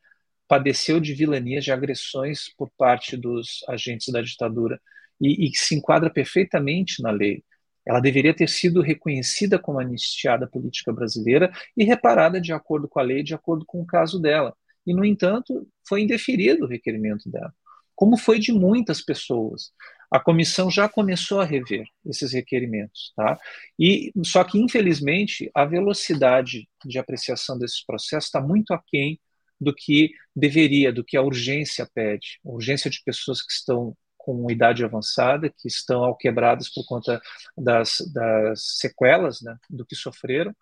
padeceu de vilanias, de agressões por parte dos agentes da ditadura e, e se enquadra perfeitamente na lei. Ela deveria ter sido reconhecida como anistiada política brasileira e reparada de acordo com a lei, de acordo com o caso dela. E, no entanto, foi indeferido o requerimento dela, como foi de muitas pessoas. A comissão já começou a rever esses requerimentos, tá? E só que infelizmente a velocidade de apreciação desses processos está muito aquém do que deveria, do que a urgência pede. A urgência de pessoas que estão com idade avançada, que estão alquebradas por conta das, das sequelas né, do que sofreram.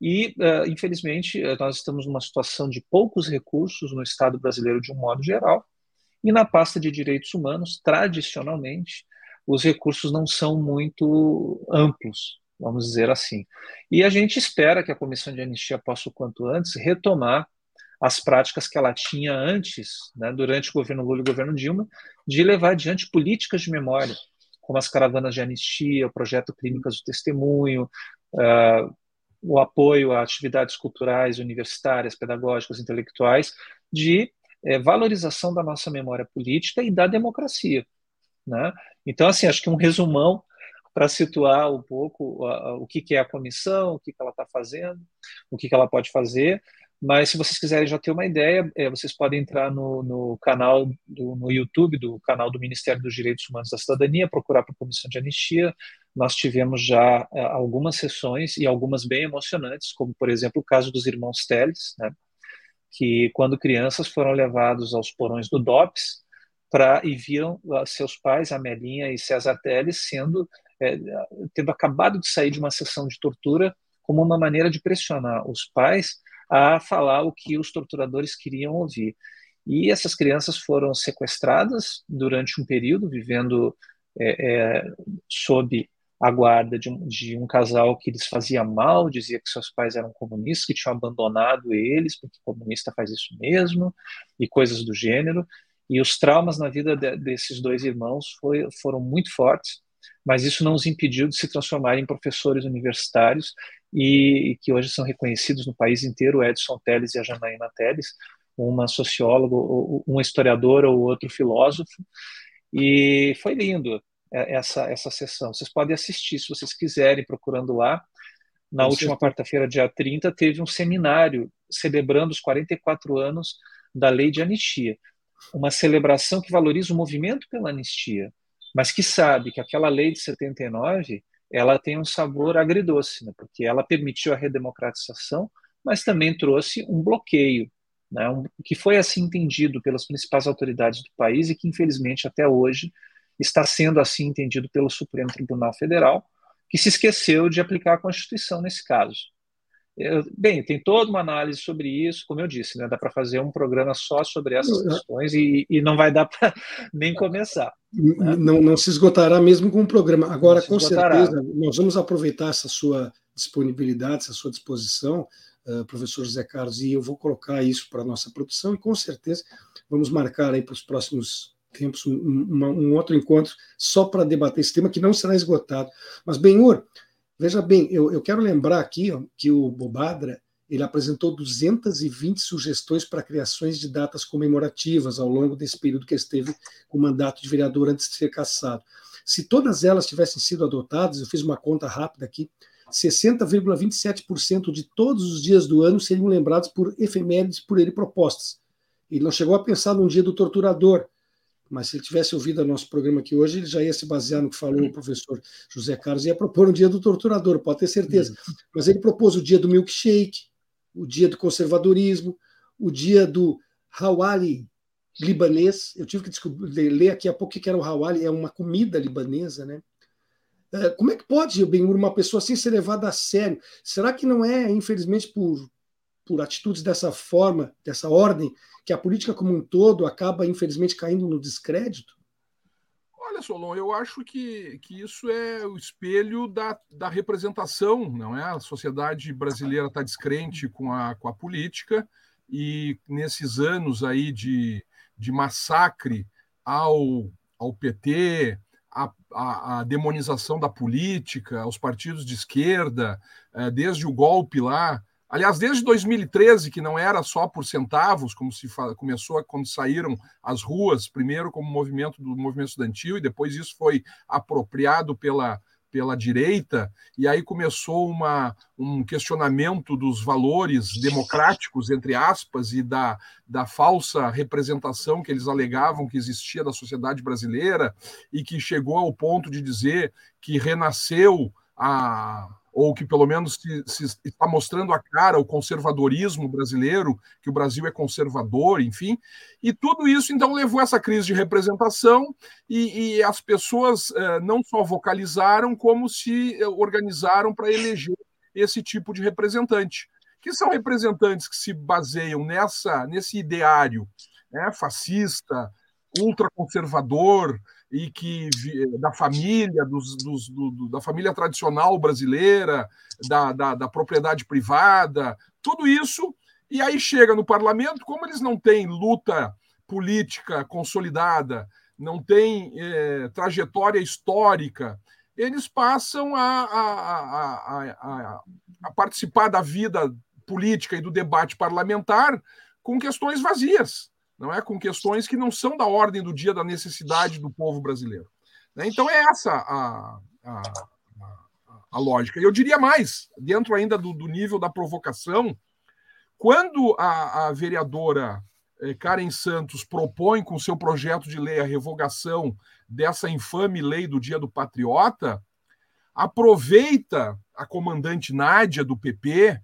E, uh, infelizmente, eh, nós estamos numa situação de poucos recursos no Estado brasileiro de um modo geral, e na pasta de direitos humanos, tradicionalmente, os recursos não são muito amplos, vamos dizer assim. E a gente espera que a Comissão de Anistia possa, o quanto antes, retomar as práticas que ela tinha antes, né, durante o governo Lula e o governo Dilma, de levar adiante políticas de memória, como as caravanas de anistia, o projeto Clínicas do Testemunho, uh, o apoio a atividades culturais, universitárias, pedagógicas, intelectuais, de é, valorização da nossa memória política e da democracia. Né? Então, assim, acho que um resumão para situar um pouco o que, que é a comissão, o que, que ela está fazendo, o que, que ela pode fazer. Mas se vocês quiserem já ter uma ideia, é, vocês podem entrar no, no canal do, no YouTube do canal do Ministério dos Direitos Humanos da Cidadania, procurar para a Comissão de Anistia. Nós tivemos já é, algumas sessões e algumas bem emocionantes, como por exemplo o caso dos irmãos Teles, né, que quando crianças foram levados aos porões do DOPS para e viram seus pais, Amelinha e César Teles, sendo é, tendo acabado de sair de uma sessão de tortura como uma maneira de pressionar os pais a falar o que os torturadores queriam ouvir. E essas crianças foram sequestradas durante um período, vivendo é, é, sob a guarda de um, de um, casal que lhes fazia mal, dizia que seus pais eram comunistas, que tinham abandonado eles, porque comunista faz isso mesmo, e coisas do gênero. E os traumas na vida de, desses dois irmãos foi, foram muito fortes, mas isso não os impediu de se transformarem em professores universitários e, e que hoje são reconhecidos no país inteiro, Edson Teles e a Janaína Teles, uma socióloga, um historiador ou outro filósofo, e foi lindo é, essa, essa sessão. Vocês podem assistir se vocês quiserem, procurando lá. Na última quarta-feira, dia 30, teve um seminário celebrando os 44 anos da lei de anistia. Uma celebração que valoriza o movimento pela anistia, mas que sabe que aquela lei de 79 ela tem um sabor agridoce, né? porque ela permitiu a redemocratização, mas também trouxe um bloqueio, né? um, que foi assim entendido pelas principais autoridades do país e que, infelizmente, até hoje está sendo assim entendido pelo Supremo Tribunal Federal, que se esqueceu de aplicar a Constituição nesse caso. Eu, bem, tem toda uma análise sobre isso, como eu disse, né, dá para fazer um programa só sobre essas questões e, e não vai dar para *laughs* nem começar. Né? Não, não se esgotará mesmo com o programa. Agora, com certeza, nós vamos aproveitar essa sua disponibilidade, essa sua disposição, uh, professor José Carlos, e eu vou colocar isso para a nossa produção e com certeza vamos marcar aí para os próximos tempos um, um, um outro encontro só para debater esse tema que não será esgotado. Mas, Benhur, veja bem, eu, eu quero lembrar aqui ó, que o Bobadra ele apresentou 220 sugestões para criações de datas comemorativas ao longo desse período que esteve com o mandato de vereador antes de ser cassado. Se todas elas tivessem sido adotadas, eu fiz uma conta rápida aqui, 60,27% de todos os dias do ano seriam lembrados por efemérides por ele propostas. Ele não chegou a pensar num dia do torturador, mas se ele tivesse ouvido o nosso programa aqui hoje, ele já ia se basear no que falou o professor José Carlos e ia propor um dia do torturador, pode ter certeza. Mas ele propôs o dia do milkshake, o dia do conservadorismo, o dia do Hawali libanês. Eu tive que descobrir, ler aqui a pouco o que era o Hawali, é uma comida libanesa, né? É, como é que pode, Benhur, uma pessoa assim ser levada a sério? Será que não é, infelizmente, por, por atitudes dessa forma, dessa ordem, que a política como um todo acaba, infelizmente, caindo no descrédito? Olha, Solon, eu acho que, que isso é o espelho da, da representação, não é? A sociedade brasileira está descrente com a, com a política e nesses anos aí de, de massacre ao, ao PT, a, a, a, demonização da política, aos partidos de esquerda, eh, desde o golpe lá, Aliás, desde 2013, que não era só por centavos, como se começou quando saíram as ruas, primeiro como movimento do movimento estudantil, e depois isso foi apropriado pela, pela direita, e aí começou uma, um questionamento dos valores democráticos, entre aspas, e da, da falsa representação que eles alegavam que existia da sociedade brasileira, e que chegou ao ponto de dizer que renasceu a ou que pelo menos se, se, está mostrando a cara o conservadorismo brasileiro, que o Brasil é conservador, enfim. E tudo isso, então, levou a essa crise de representação e, e as pessoas eh, não só vocalizaram, como se eh, organizaram para eleger esse tipo de representante, que são representantes que se baseiam nessa, nesse ideário né, fascista, ultraconservador, e que da família, dos, dos, do, da família tradicional brasileira, da, da, da, propriedade privada, tudo isso, E aí chega no parlamento, como eles não têm luta política consolidada, não têm é, trajetória histórica, eles passam a, a, a, a, participar da vida política e do debate parlamentar com questões vazias, não é? Com questões que não são da ordem do dia da necessidade do povo brasileiro. Né? Então é essa a, a, a, lógica. E eu diria mais, dentro ainda do, do nível da provocação, quando a, a vereadora eh, Karen Santos propõe com seu projeto de lei a revogação dessa infame lei do Dia do Patriota, aproveita a comandante Nádia do PP,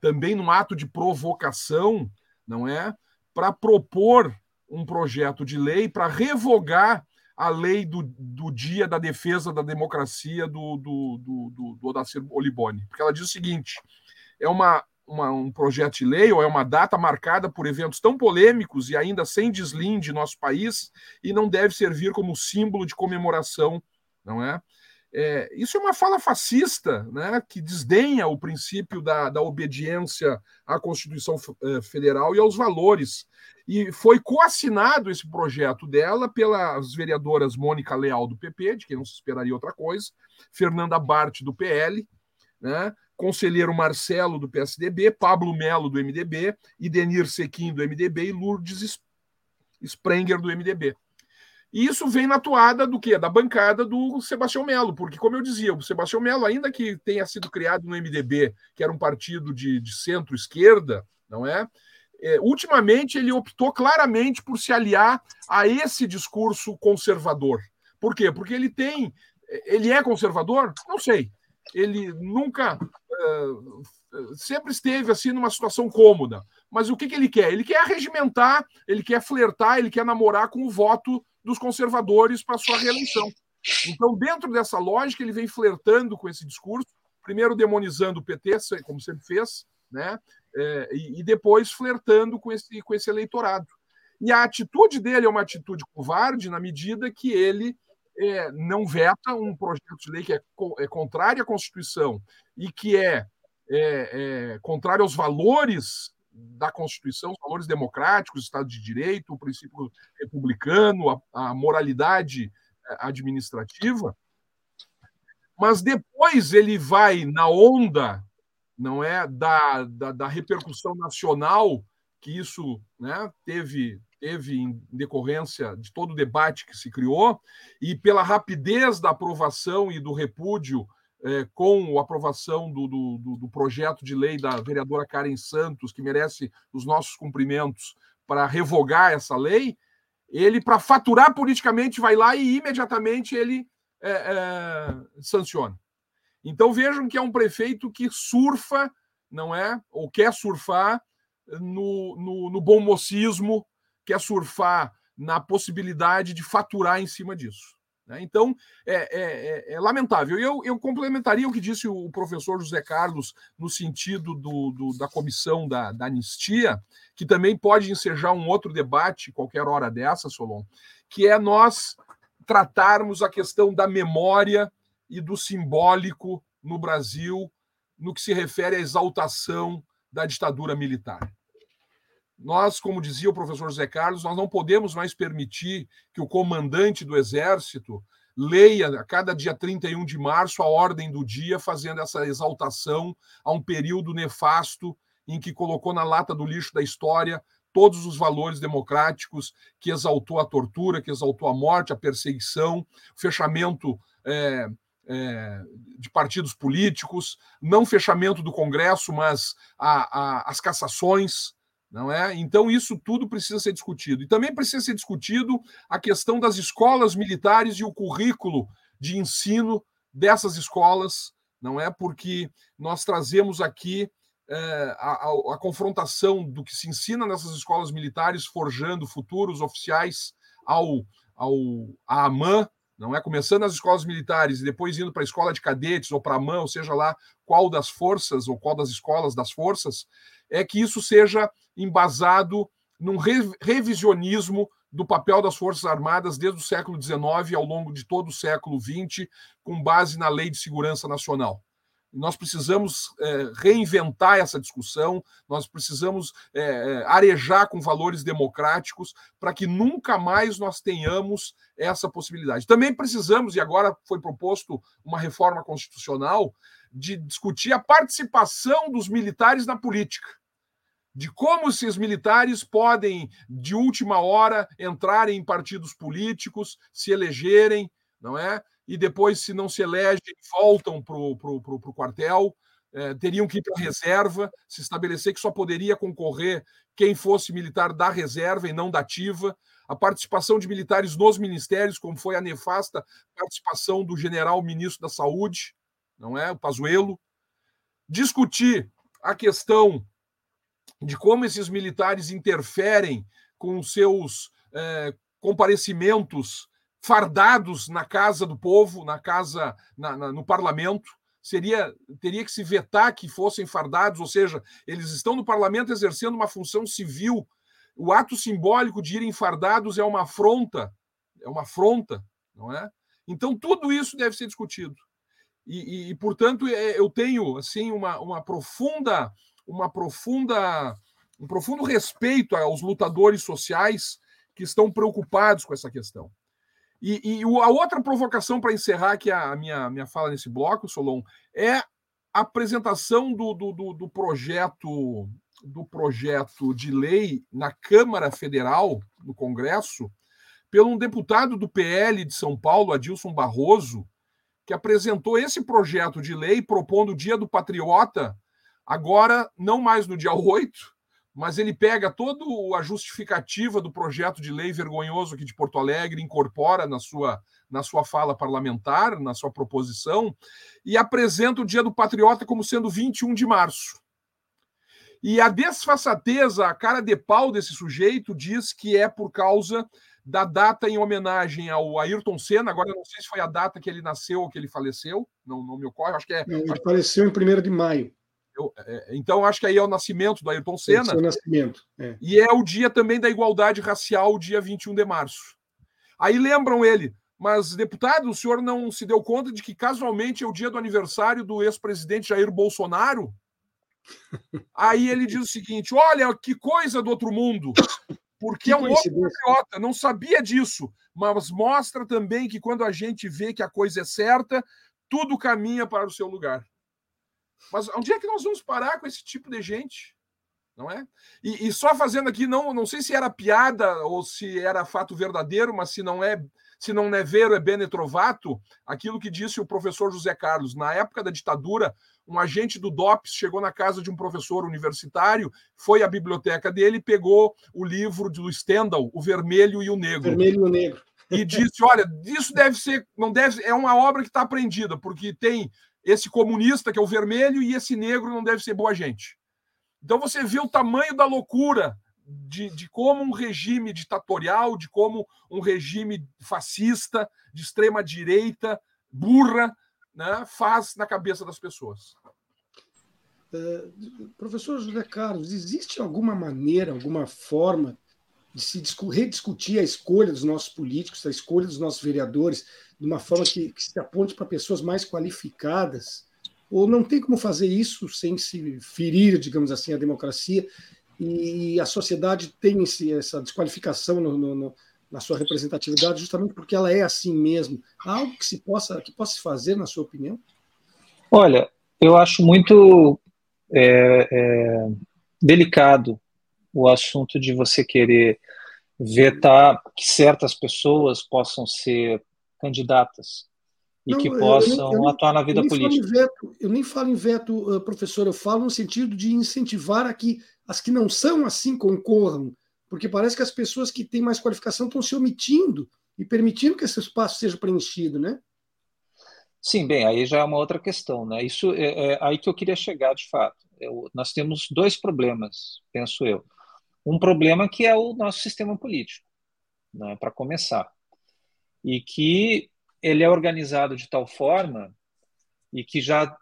também num ato de provocação, não é? Para propor um projeto de lei para revogar a lei do, do dia da defesa da democracia do, do, do, do, do Odacir Olibone. Porque ela diz o seguinte: é uma, uma, um projeto de lei ou é uma data marcada por eventos tão polêmicos e ainda sem deslinde de nosso país e não deve servir como símbolo de comemoração, não é? É, isso é uma fala fascista, né, que desdenha o princípio da, da obediência à Constituição eh, Federal e aos valores. E foi coassinado esse projeto dela pelas vereadoras Mônica Leal, do PP, de quem não se esperaria outra coisa, Fernanda Bart, do PL, né, conselheiro Marcelo, do PSDB, Pablo Melo, do MDB, Idenir Sequim, do MDB e Lourdes Sprenger, do MDB. E isso vem na toada do quê? Da bancada do Sebastião Melo, porque, como eu dizia, o Sebastião Melo, ainda que tenha sido criado no MDB, que era um partido de, de centro-esquerda, não é? é? Ultimamente ele optou claramente por se aliar a esse discurso conservador. Por quê? Porque ele tem. Ele é conservador? Não sei. Ele nunca. Uh, sempre esteve assim numa situação cômoda. Mas o que, que ele quer? Ele quer arregimentar, ele quer flertar, ele quer namorar com o voto dos conservadores para sua reeleição. Então, dentro dessa lógica, ele vem flertando com esse discurso, primeiro demonizando o PT, como sempre fez, né? É, e, depois flertando com esse, com esse eleitorado. E a atitude dele é uma atitude covarde na medida que ele é, não veta um projeto de lei que é, é contrário à Constituição e que é, é, é contrário aos valores da Constituição, os valores democráticos, o Estado de Direito, o princípio republicano, a, a moralidade eh, administrativa, mas depois ele vai na onda, não é, da, da, da repercussão nacional que isso né, teve teve em decorrência de todo o debate que se criou e pela rapidez da aprovação e do repúdio é, com a aprovação do, do, do, projeto de lei da vereadora Karen Santos, que merece os nossos cumprimentos, para revogar essa lei, ele, para faturar politicamente, vai lá e imediatamente ele é, é, sanciona. Então vejam que é um prefeito que surfa, não é? Ou quer surfar no, no, no bom mocismo, quer surfar na possibilidade de faturar em cima disso. Né? Então, é, é, é, é, lamentável. Eu, eu complementaria o que disse o professor José Carlos no sentido do, do, da comissão da, da, anistia, que também pode ensejar um outro debate qualquer hora dessa, Solon, que é nós tratarmos a questão da memória e do simbólico no Brasil no que se refere à exaltação da ditadura militar. Nós, como dizia o professor Zé Carlos, nós não podemos mais permitir que o comandante do Exército leia a cada dia 31 de março a ordem do dia, fazendo essa exaltação a um período nefasto em que colocou na lata do lixo da história todos os valores democráticos, que exaltou a tortura, que exaltou a morte, a perseguição, o fechamento é, é, de partidos políticos, não fechamento do Congresso, mas a, a, as cassações, não é? Então isso tudo precisa ser discutido. E também precisa ser discutido a questão das escolas militares e o currículo de ensino dessas escolas, não é? Porque nós trazemos aqui é, a, a, a, confrontação do que se ensina nessas escolas militares, forjando futuros oficiais ao, ao à AMAN, não é? Começando nas escolas militares e depois indo para a escola de cadetes ou para a AMAN, ou seja lá qual das forças ou qual das escolas das forças, é que isso seja embasado num revisionismo do papel das Forças Armadas desde o século XIX ao longo de todo o século XX, com base na Lei de Segurança Nacional. Nós precisamos é, reinventar essa discussão, nós precisamos é, é, arejar com valores democráticos para que nunca mais nós tenhamos essa possibilidade. Também precisamos, e agora foi proposto uma reforma constitucional, de discutir a participação dos militares na política. De como esses militares podem, de última hora, entrarem em partidos políticos, se elegerem, não é? E depois, se não se elegem, voltam para o quartel, é, teriam que ir para a reserva, se estabelecer que só poderia concorrer quem fosse militar da reserva e não da ativa, a participação de militares nos ministérios, como foi a nefasta participação do general ministro da Saúde, não é, o Pazuello, discutir a questão de como esses militares interferem com seus é, comparecimentos fardados na casa do povo, na casa, na, na, no parlamento. Seria teria que se vetar que fossem fardados, ou seja, eles estão no parlamento exercendo uma função civil. O ato simbólico de irem fardados é uma afronta, é uma afronta, não é? Então tudo isso deve ser discutido. E, e, e portanto, é, eu tenho assim uma, uma profunda, uma profunda, um profundo respeito aos lutadores sociais que estão preocupados com essa questão. E, e a outra provocação para encerrar aqui a minha, minha fala nesse bloco, Solon, é a apresentação do, do, do, do projeto do projeto de lei na Câmara Federal, no Congresso, pelo um deputado do PL de São Paulo, Adilson Barroso, que apresentou esse projeto de lei propondo o Dia do Patriota, agora não mais no dia 8, mas ele pega toda a justificativa do projeto de lei vergonhoso aqui de Porto Alegre, incorpora na sua, na sua fala parlamentar, na sua proposição, e apresenta o Dia do Patriota como sendo 21 de março. E a desfaçatez, a cara de pau desse sujeito diz que é por causa da data em homenagem ao Ayrton Senna. Agora, eu não sei se foi a data que ele nasceu ou que ele faleceu, não, não me ocorre. Acho que é. Não, ele faleceu em 1 de maio. Eu, é, então, acho que aí é o nascimento do Ayrton Senna. É o nascimento. É. E é o dia também da igualdade racial, dia 21 de março. Aí lembram ele, mas, deputado, o senhor não se deu conta de que casualmente é o dia do aniversário do ex-presidente Jair Bolsonaro? Aí ele diz o seguinte: olha que coisa do outro mundo, porque que é um outro patriota, não sabia disso, mas mostra também que quando a gente vê que a coisa é certa, tudo caminha para o seu lugar. Mas onde é que nós vamos parar com esse tipo de gente? Não é? E, e, só fazendo aqui, não, não sei se era piada ou se era fato verdadeiro, mas se não é se não é vero, é bene trovato, aquilo que disse o professor José Carlos. Na época da ditadura, um agente do DOPS chegou na casa de um professor universitário, foi à biblioteca dele pegou o livro do Stendhal, O Vermelho e o Negro. Vermelho e o Negro. E disse: olha, isso deve ser, não deve, é uma obra que está aprendida, porque tem esse comunista, que é o vermelho, e esse negro não deve ser boa gente. Então você vê o tamanho da loucura de, de como um regime ditatorial, de como um regime fascista, de extrema direita, burra, né, faz na cabeça das pessoas. Uh, professor José Carlos, existe alguma maneira, alguma forma de se rediscutir a escolha dos nossos políticos, a escolha dos nossos vereadores, de uma forma que, que se aponte para pessoas mais qualificadas? Ou não tem como fazer isso sem se ferir, digamos assim, a democracia? E a sociedade tem esse, essa desqualificação no, no, no, na sua representatividade justamente porque ela é assim mesmo. Há algo que se possa que possa se fazer, na sua opinião? Olha, eu acho muito é, é, delicado o assunto de você querer vetar que certas pessoas possam ser candidatas e não, que possam eu, eu, atuar na vida política. Veto, eu nem falo em veto, professor, eu falo no sentido de incentivar a que as que não são assim concorram, porque parece que as pessoas que têm mais qualificação estão se omitindo e permitindo que esse espaço seja preenchido, né? Sim, bem, aí já é uma outra questão, né? Isso é, é aí que eu queria chegar, de fato. Eu, nós temos dois problemas, penso eu. Um problema que é o nosso sistema político, né, para começar. E que ele é organizado de tal forma e que já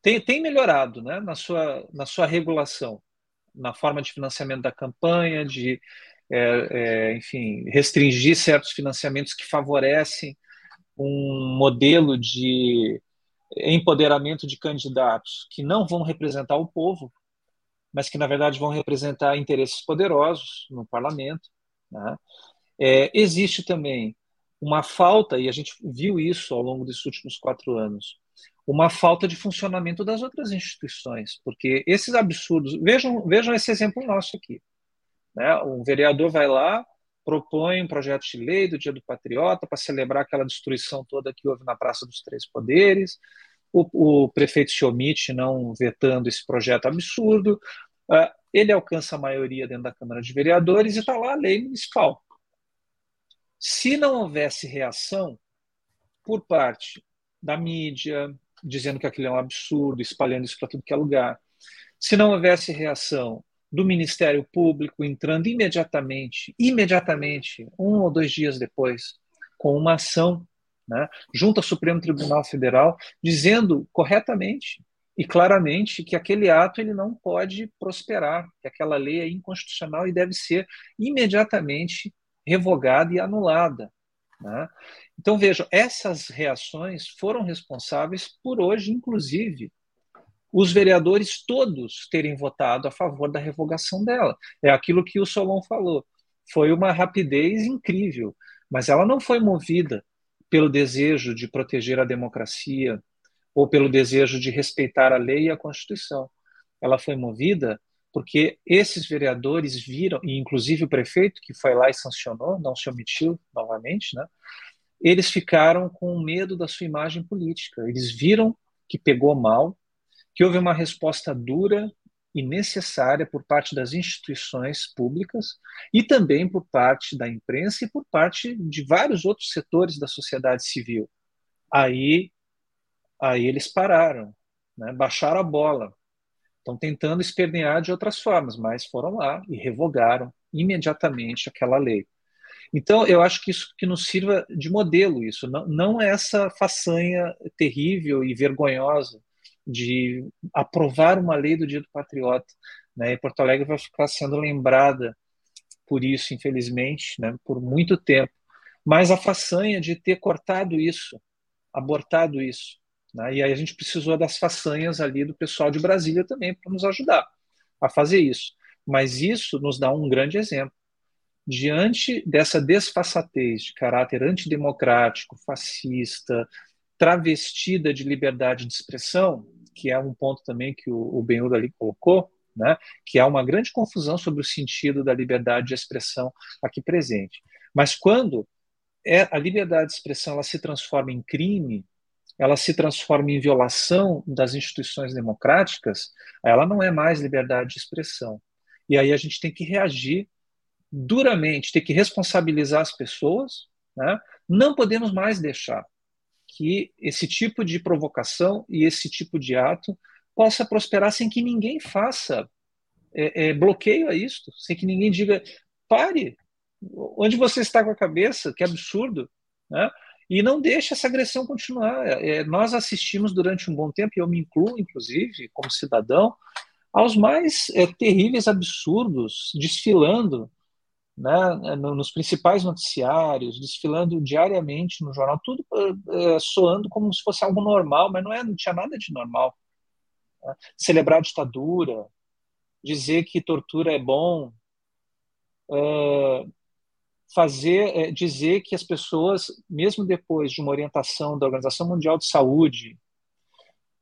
tem, tem melhorado né, na, sua, na sua regulação, na forma de financiamento da campanha, de, é, é, enfim, restringir certos financiamentos que favorecem um modelo de empoderamento de candidatos que não vão representar o povo, mas que na verdade vão representar interesses poderosos no parlamento. Né? É, existe também uma falta, e a gente viu isso ao longo desses últimos quatro anos, uma falta de funcionamento das outras instituições, porque esses absurdos. Vejam, vejam esse exemplo nosso aqui. Né? Um vereador vai lá, propõe um projeto de lei do Dia do Patriota para celebrar aquela destruição toda que houve na Praça dos Três Poderes. O, o prefeito se omite não vetando esse projeto absurdo. Uh, ele alcança a maioria dentro da Câmara de Vereadores e está lá a lei municipal. Se não houvesse reação por parte da mídia, dizendo que aquilo é um absurdo, espalhando isso para tudo que é lugar, se não houvesse reação do Ministério Público entrando imediatamente, imediatamente, um ou dois dias depois, com uma ação né, junto ao Supremo Tribunal Federal, dizendo corretamente e claramente que aquele ato ele não pode prosperar, que aquela lei é inconstitucional e deve ser imediatamente revogada e anulada. Né? Então, vejam, essas reações foram responsáveis por hoje, inclusive, os vereadores todos terem votado a favor da revogação dela. É aquilo que o Solon falou. Foi uma rapidez incrível, mas ela não foi movida pelo desejo de proteger a democracia ou pelo desejo de respeitar a lei e a Constituição. Ela foi movida porque esses vereadores viram, e inclusive o prefeito que foi lá e sancionou, não se omitiu novamente, né? Eles ficaram com medo da sua imagem política. Eles viram que pegou mal, que houve uma resposta dura e necessária por parte das instituições públicas e também por parte da imprensa e por parte de vários outros setores da sociedade civil. Aí, aí eles pararam, né? baixaram a bola, Estão tentando espernear de outras formas, mas foram lá e revogaram imediatamente aquela lei. Então, eu acho que isso que nos sirva de modelo, isso, não, não é essa façanha terrível e vergonhosa de aprovar uma lei do Dia do Patriota. Né? E Porto Alegre vai ficar sendo lembrada por isso, infelizmente, né? por muito tempo. Mas a façanha de ter cortado isso, abortado isso, né? E aí a gente precisou das façanhas ali do pessoal de Brasília também para nos ajudar a fazer isso. Mas isso nos dá um grande exemplo. Diante dessa desfaçatez de caráter antidemocrático, fascista, travestida de liberdade de expressão, que é um ponto também que o, o Benhur ali colocou, né, que há uma grande confusão sobre o sentido da liberdade de expressão aqui presente. Mas quando é, a liberdade de expressão ela se transforma em crime, ela se transforma em violação das instituições democráticas, ela não é mais liberdade de expressão. E aí a gente tem que reagir duramente, tem que responsabilizar as pessoas. Né? Não podemos mais deixar que esse tipo de provocação e esse tipo de ato possa prosperar sem que ninguém faça é, é, bloqueio a isto, sem que ninguém diga pare, onde você está com a cabeça, que absurdo, né? e não deixa essa agressão continuar. É, nós assistimos durante um bom tempo, e eu me incluo, inclusive, como cidadão, aos mais é, terríveis absurdos desfilando né, nos principais noticiários, desfilando diariamente no jornal, tudo é, soando como se fosse algo normal, mas não, é, não tinha nada de normal. Né? Celebrar a ditadura, dizer que tortura é bom, é, fazer dizer que as pessoas, mesmo depois de uma orientação da Organização Mundial de Saúde,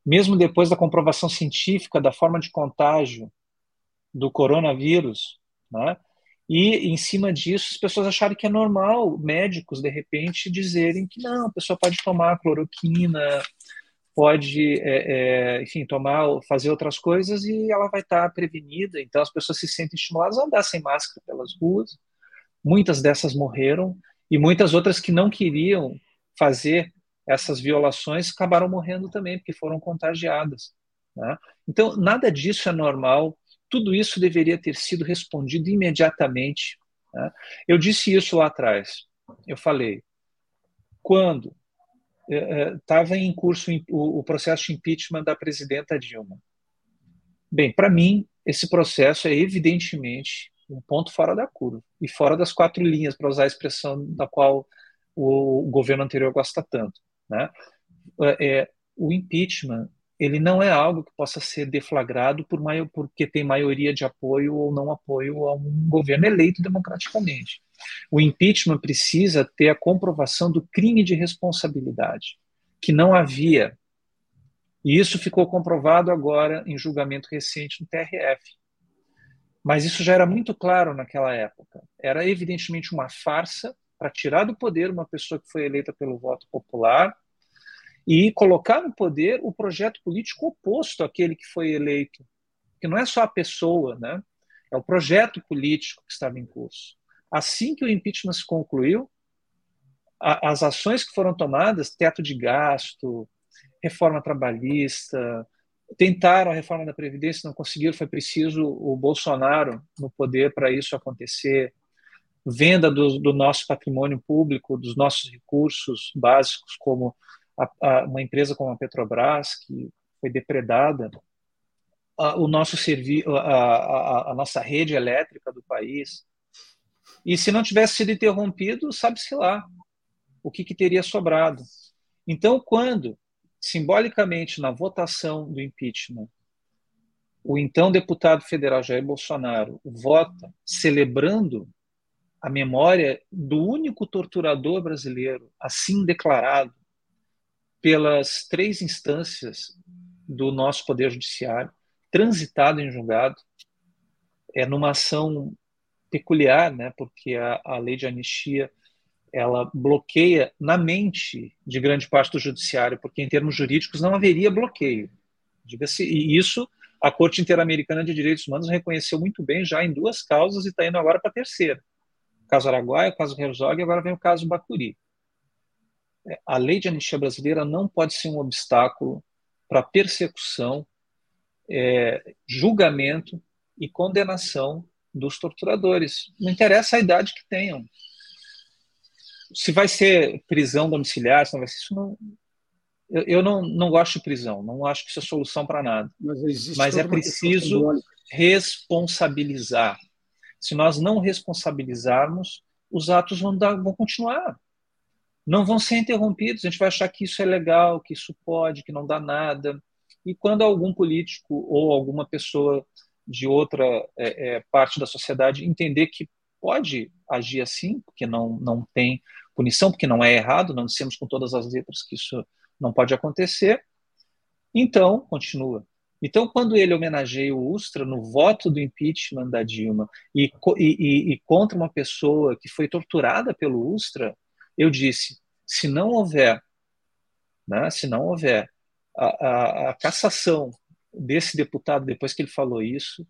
mesmo depois da comprovação científica da forma de contágio do coronavírus, né? E em cima disso, as pessoas acharem que é normal médicos de repente dizerem que não, a pessoa pode tomar cloroquina, pode, é, é, enfim, tomar, fazer outras coisas e ela vai estar prevenida. Então as pessoas se sentem estimuladas a andar sem máscara pelas ruas muitas dessas morreram e muitas outras que não queriam fazer essas violações acabaram morrendo também porque foram contagiadas. Né? Então, nada disso é normal, tudo isso deveria ter sido respondido imediatamente. Né? Eu disse isso lá atrás, eu falei, quando estava eh, eh, em curso o, processo de impeachment da presidenta Dilma. Bem, para mim, esse processo é evidentemente um ponto fora da curva e fora das quatro linhas, para usar a expressão da qual o governo anterior gosta tanto. Né? É, o impeachment ele não é algo que possa ser deflagrado por porque tem maioria de apoio ou não apoio a um governo eleito democraticamente. O impeachment precisa ter a comprovação do crime de responsabilidade, que não havia. E isso ficou comprovado agora em julgamento recente no TRF. Mas isso já era muito claro naquela época. Era evidentemente uma farsa para tirar do poder uma pessoa que foi eleita pelo voto popular e colocar no poder o projeto político oposto àquele que foi eleito, que não é só a pessoa, né? É o projeto político que estava em curso. Assim que o impeachment se concluiu, a, as ações que foram tomadas, teto de gasto, reforma trabalhista, tentaram a reforma da previdência, não conseguiram, foi preciso o Bolsonaro no poder para isso acontecer. Venda do, do nosso patrimônio público, dos nossos recursos básicos, como a, a, uma empresa como a Petrobras, que foi depredada, a, o nosso serviço, a, nossa rede elétrica do país. E se não tivesse sido interrompido, sabe-se lá o que, que teria sobrado. Então, quando, simbolicamente, na votação do impeachment, o então deputado federal Jair Bolsonaro vota celebrando a memória do único torturador brasileiro assim declarado, pelas três instâncias do nosso Poder Judiciário, transitado em julgado, é numa ação peculiar, né, porque a, a lei de anistia ela bloqueia na mente de grande parte do judiciário, porque em termos jurídicos não haveria bloqueio. Diga-se, e isso a Corte Interamericana de Direitos Humanos reconheceu muito bem já em duas causas e está indo agora para a terceira. O caso Araguaia, o caso Herzog agora vem o caso Bacuri a lei de anistia brasileira não pode ser um obstáculo para persecução, é, julgamento e condenação dos torturadores. Não interessa a idade que tenham. Se vai ser prisão domiciliar, se não vai ser isso, não, eu, eu não, não gosto de prisão, não acho que isso é solução para nada. Mas, Mas é preciso responsabilizar. Se nós não responsabilizarmos, os atos vão, dar, vão continuar não vão ser interrompidos. A gente vai achar que isso é legal, que isso pode, que não dá nada. E quando algum político ou alguma pessoa de outra é, é, parte da sociedade entender que pode agir assim, porque não, não tem punição, porque não é errado, não dissemos com todas as letras que isso não pode acontecer, então continua. Então, quando ele homenageia o Ustra no voto do impeachment da Dilma e, e, e contra uma pessoa que foi torturada pelo Ustra, eu disse, se não houver, né, se não houver a, a, a cassação desse deputado depois que ele falou isso,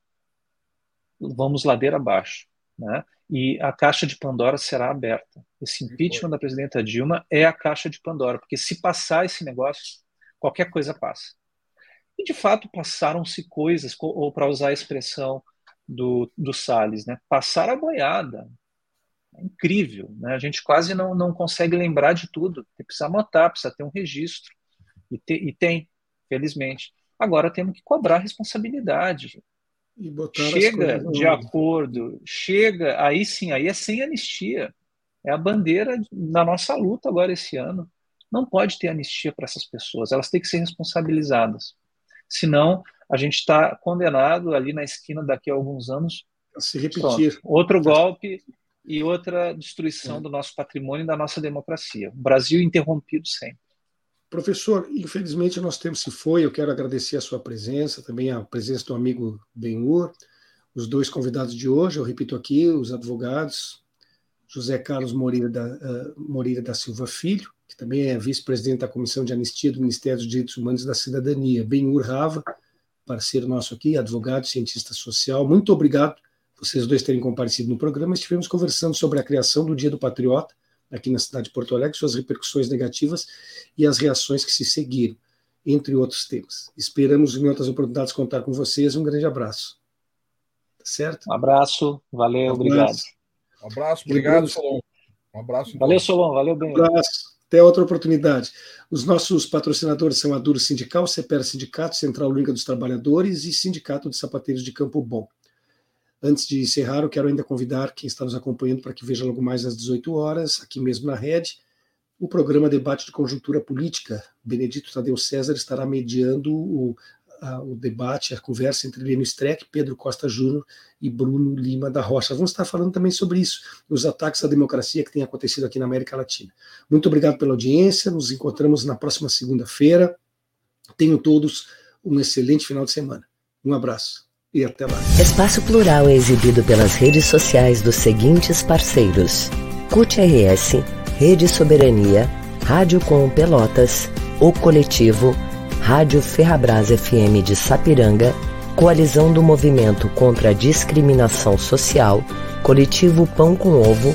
vamos ladeira abaixo. Né? E a caixa de Pandora será aberta. Esse impeachment da presidenta Dilma é a caixa de Pandora, porque se passar esse negócio, qualquer coisa passa. E de fato passaram-se coisas, ou para usar a expressão do, do Salles, né? passar a boiada, incrível. Né? A gente quase não, não consegue lembrar de tudo. Precisa anotar, precisa ter um registro. E, te, e tem, felizmente. Agora temos que cobrar responsabilidade. chega de acordo, chega, aí sim, aí é sem anistia. É a bandeira da nossa luta agora esse ano. Não pode ter anistia para essas pessoas, elas têm que ser responsabilizadas. Senão, a gente está condenado ali na esquina daqui a alguns anos. A se repetir. Pronto, outro golpe e outra destruição é. do nosso patrimônio e da nossa democracia. O Brasil interrompido sempre. Professor, infelizmente o nosso tempo se foi. Eu quero agradecer a sua presença, também a presença do amigo Benhur, os dois convidados de hoje. Eu repito aqui, os advogados, José Carlos Moreira da, uh, Moreira da Silva Filho, que também é vice-presidente da Comissão de Anistia do Ministério dos Direitos Humanos e da Cidadania. Benhur Rava, parceiro nosso aqui, advogado, cientista social. Muito obrigado vocês dois terem comparecido no programa, estivemos conversando sobre a criação do Dia do Patriota aqui na cidade de Porto Alegre, suas repercussões negativas e as reações que se seguiram, entre outros temas. Esperamos em outras oportunidades contar com vocês. Um grande abraço. Tá certo? Um abraço, valeu, um obrigado. Um abraço, obrigado, Solon. Um abraço. Então. Valeu, Solon, valeu bem. Um abraço. Até outra oportunidade. Os nossos patrocinadores são a Duro Sindical, CEPER Sindicato, Central Única dos Trabalhadores e Sindicato de Sapateiros de Campo Bom. Antes de encerrar, eu quero ainda convidar quem está nos acompanhando para que veja logo mais às 18 horas, aqui mesmo na rede, o programa Debate de Conjuntura Política. Benedito Tadeu César estará mediando o, a, o debate, a conversa entre Lino Streck, Pedro Costa Júnior e Bruno Lima da Rocha. Vamos estar falando também sobre isso, os ataques à democracia que têm acontecido aqui na América Latina. Muito obrigado pela audiência, nos encontramos na próxima segunda-feira. Tenham todos um excelente final de semana. Um abraço e até lá. Espaço Plural é exibido pelas redes sociais dos seguintes parceiros: CUT RS, Rede Soberania, Rádio Com Pelotas, O Coletivo, Rádio Ferrabras FM de Sapiranga, Coalizão do Movimento contra a Discriminação Social, Coletivo Pão com Ovo,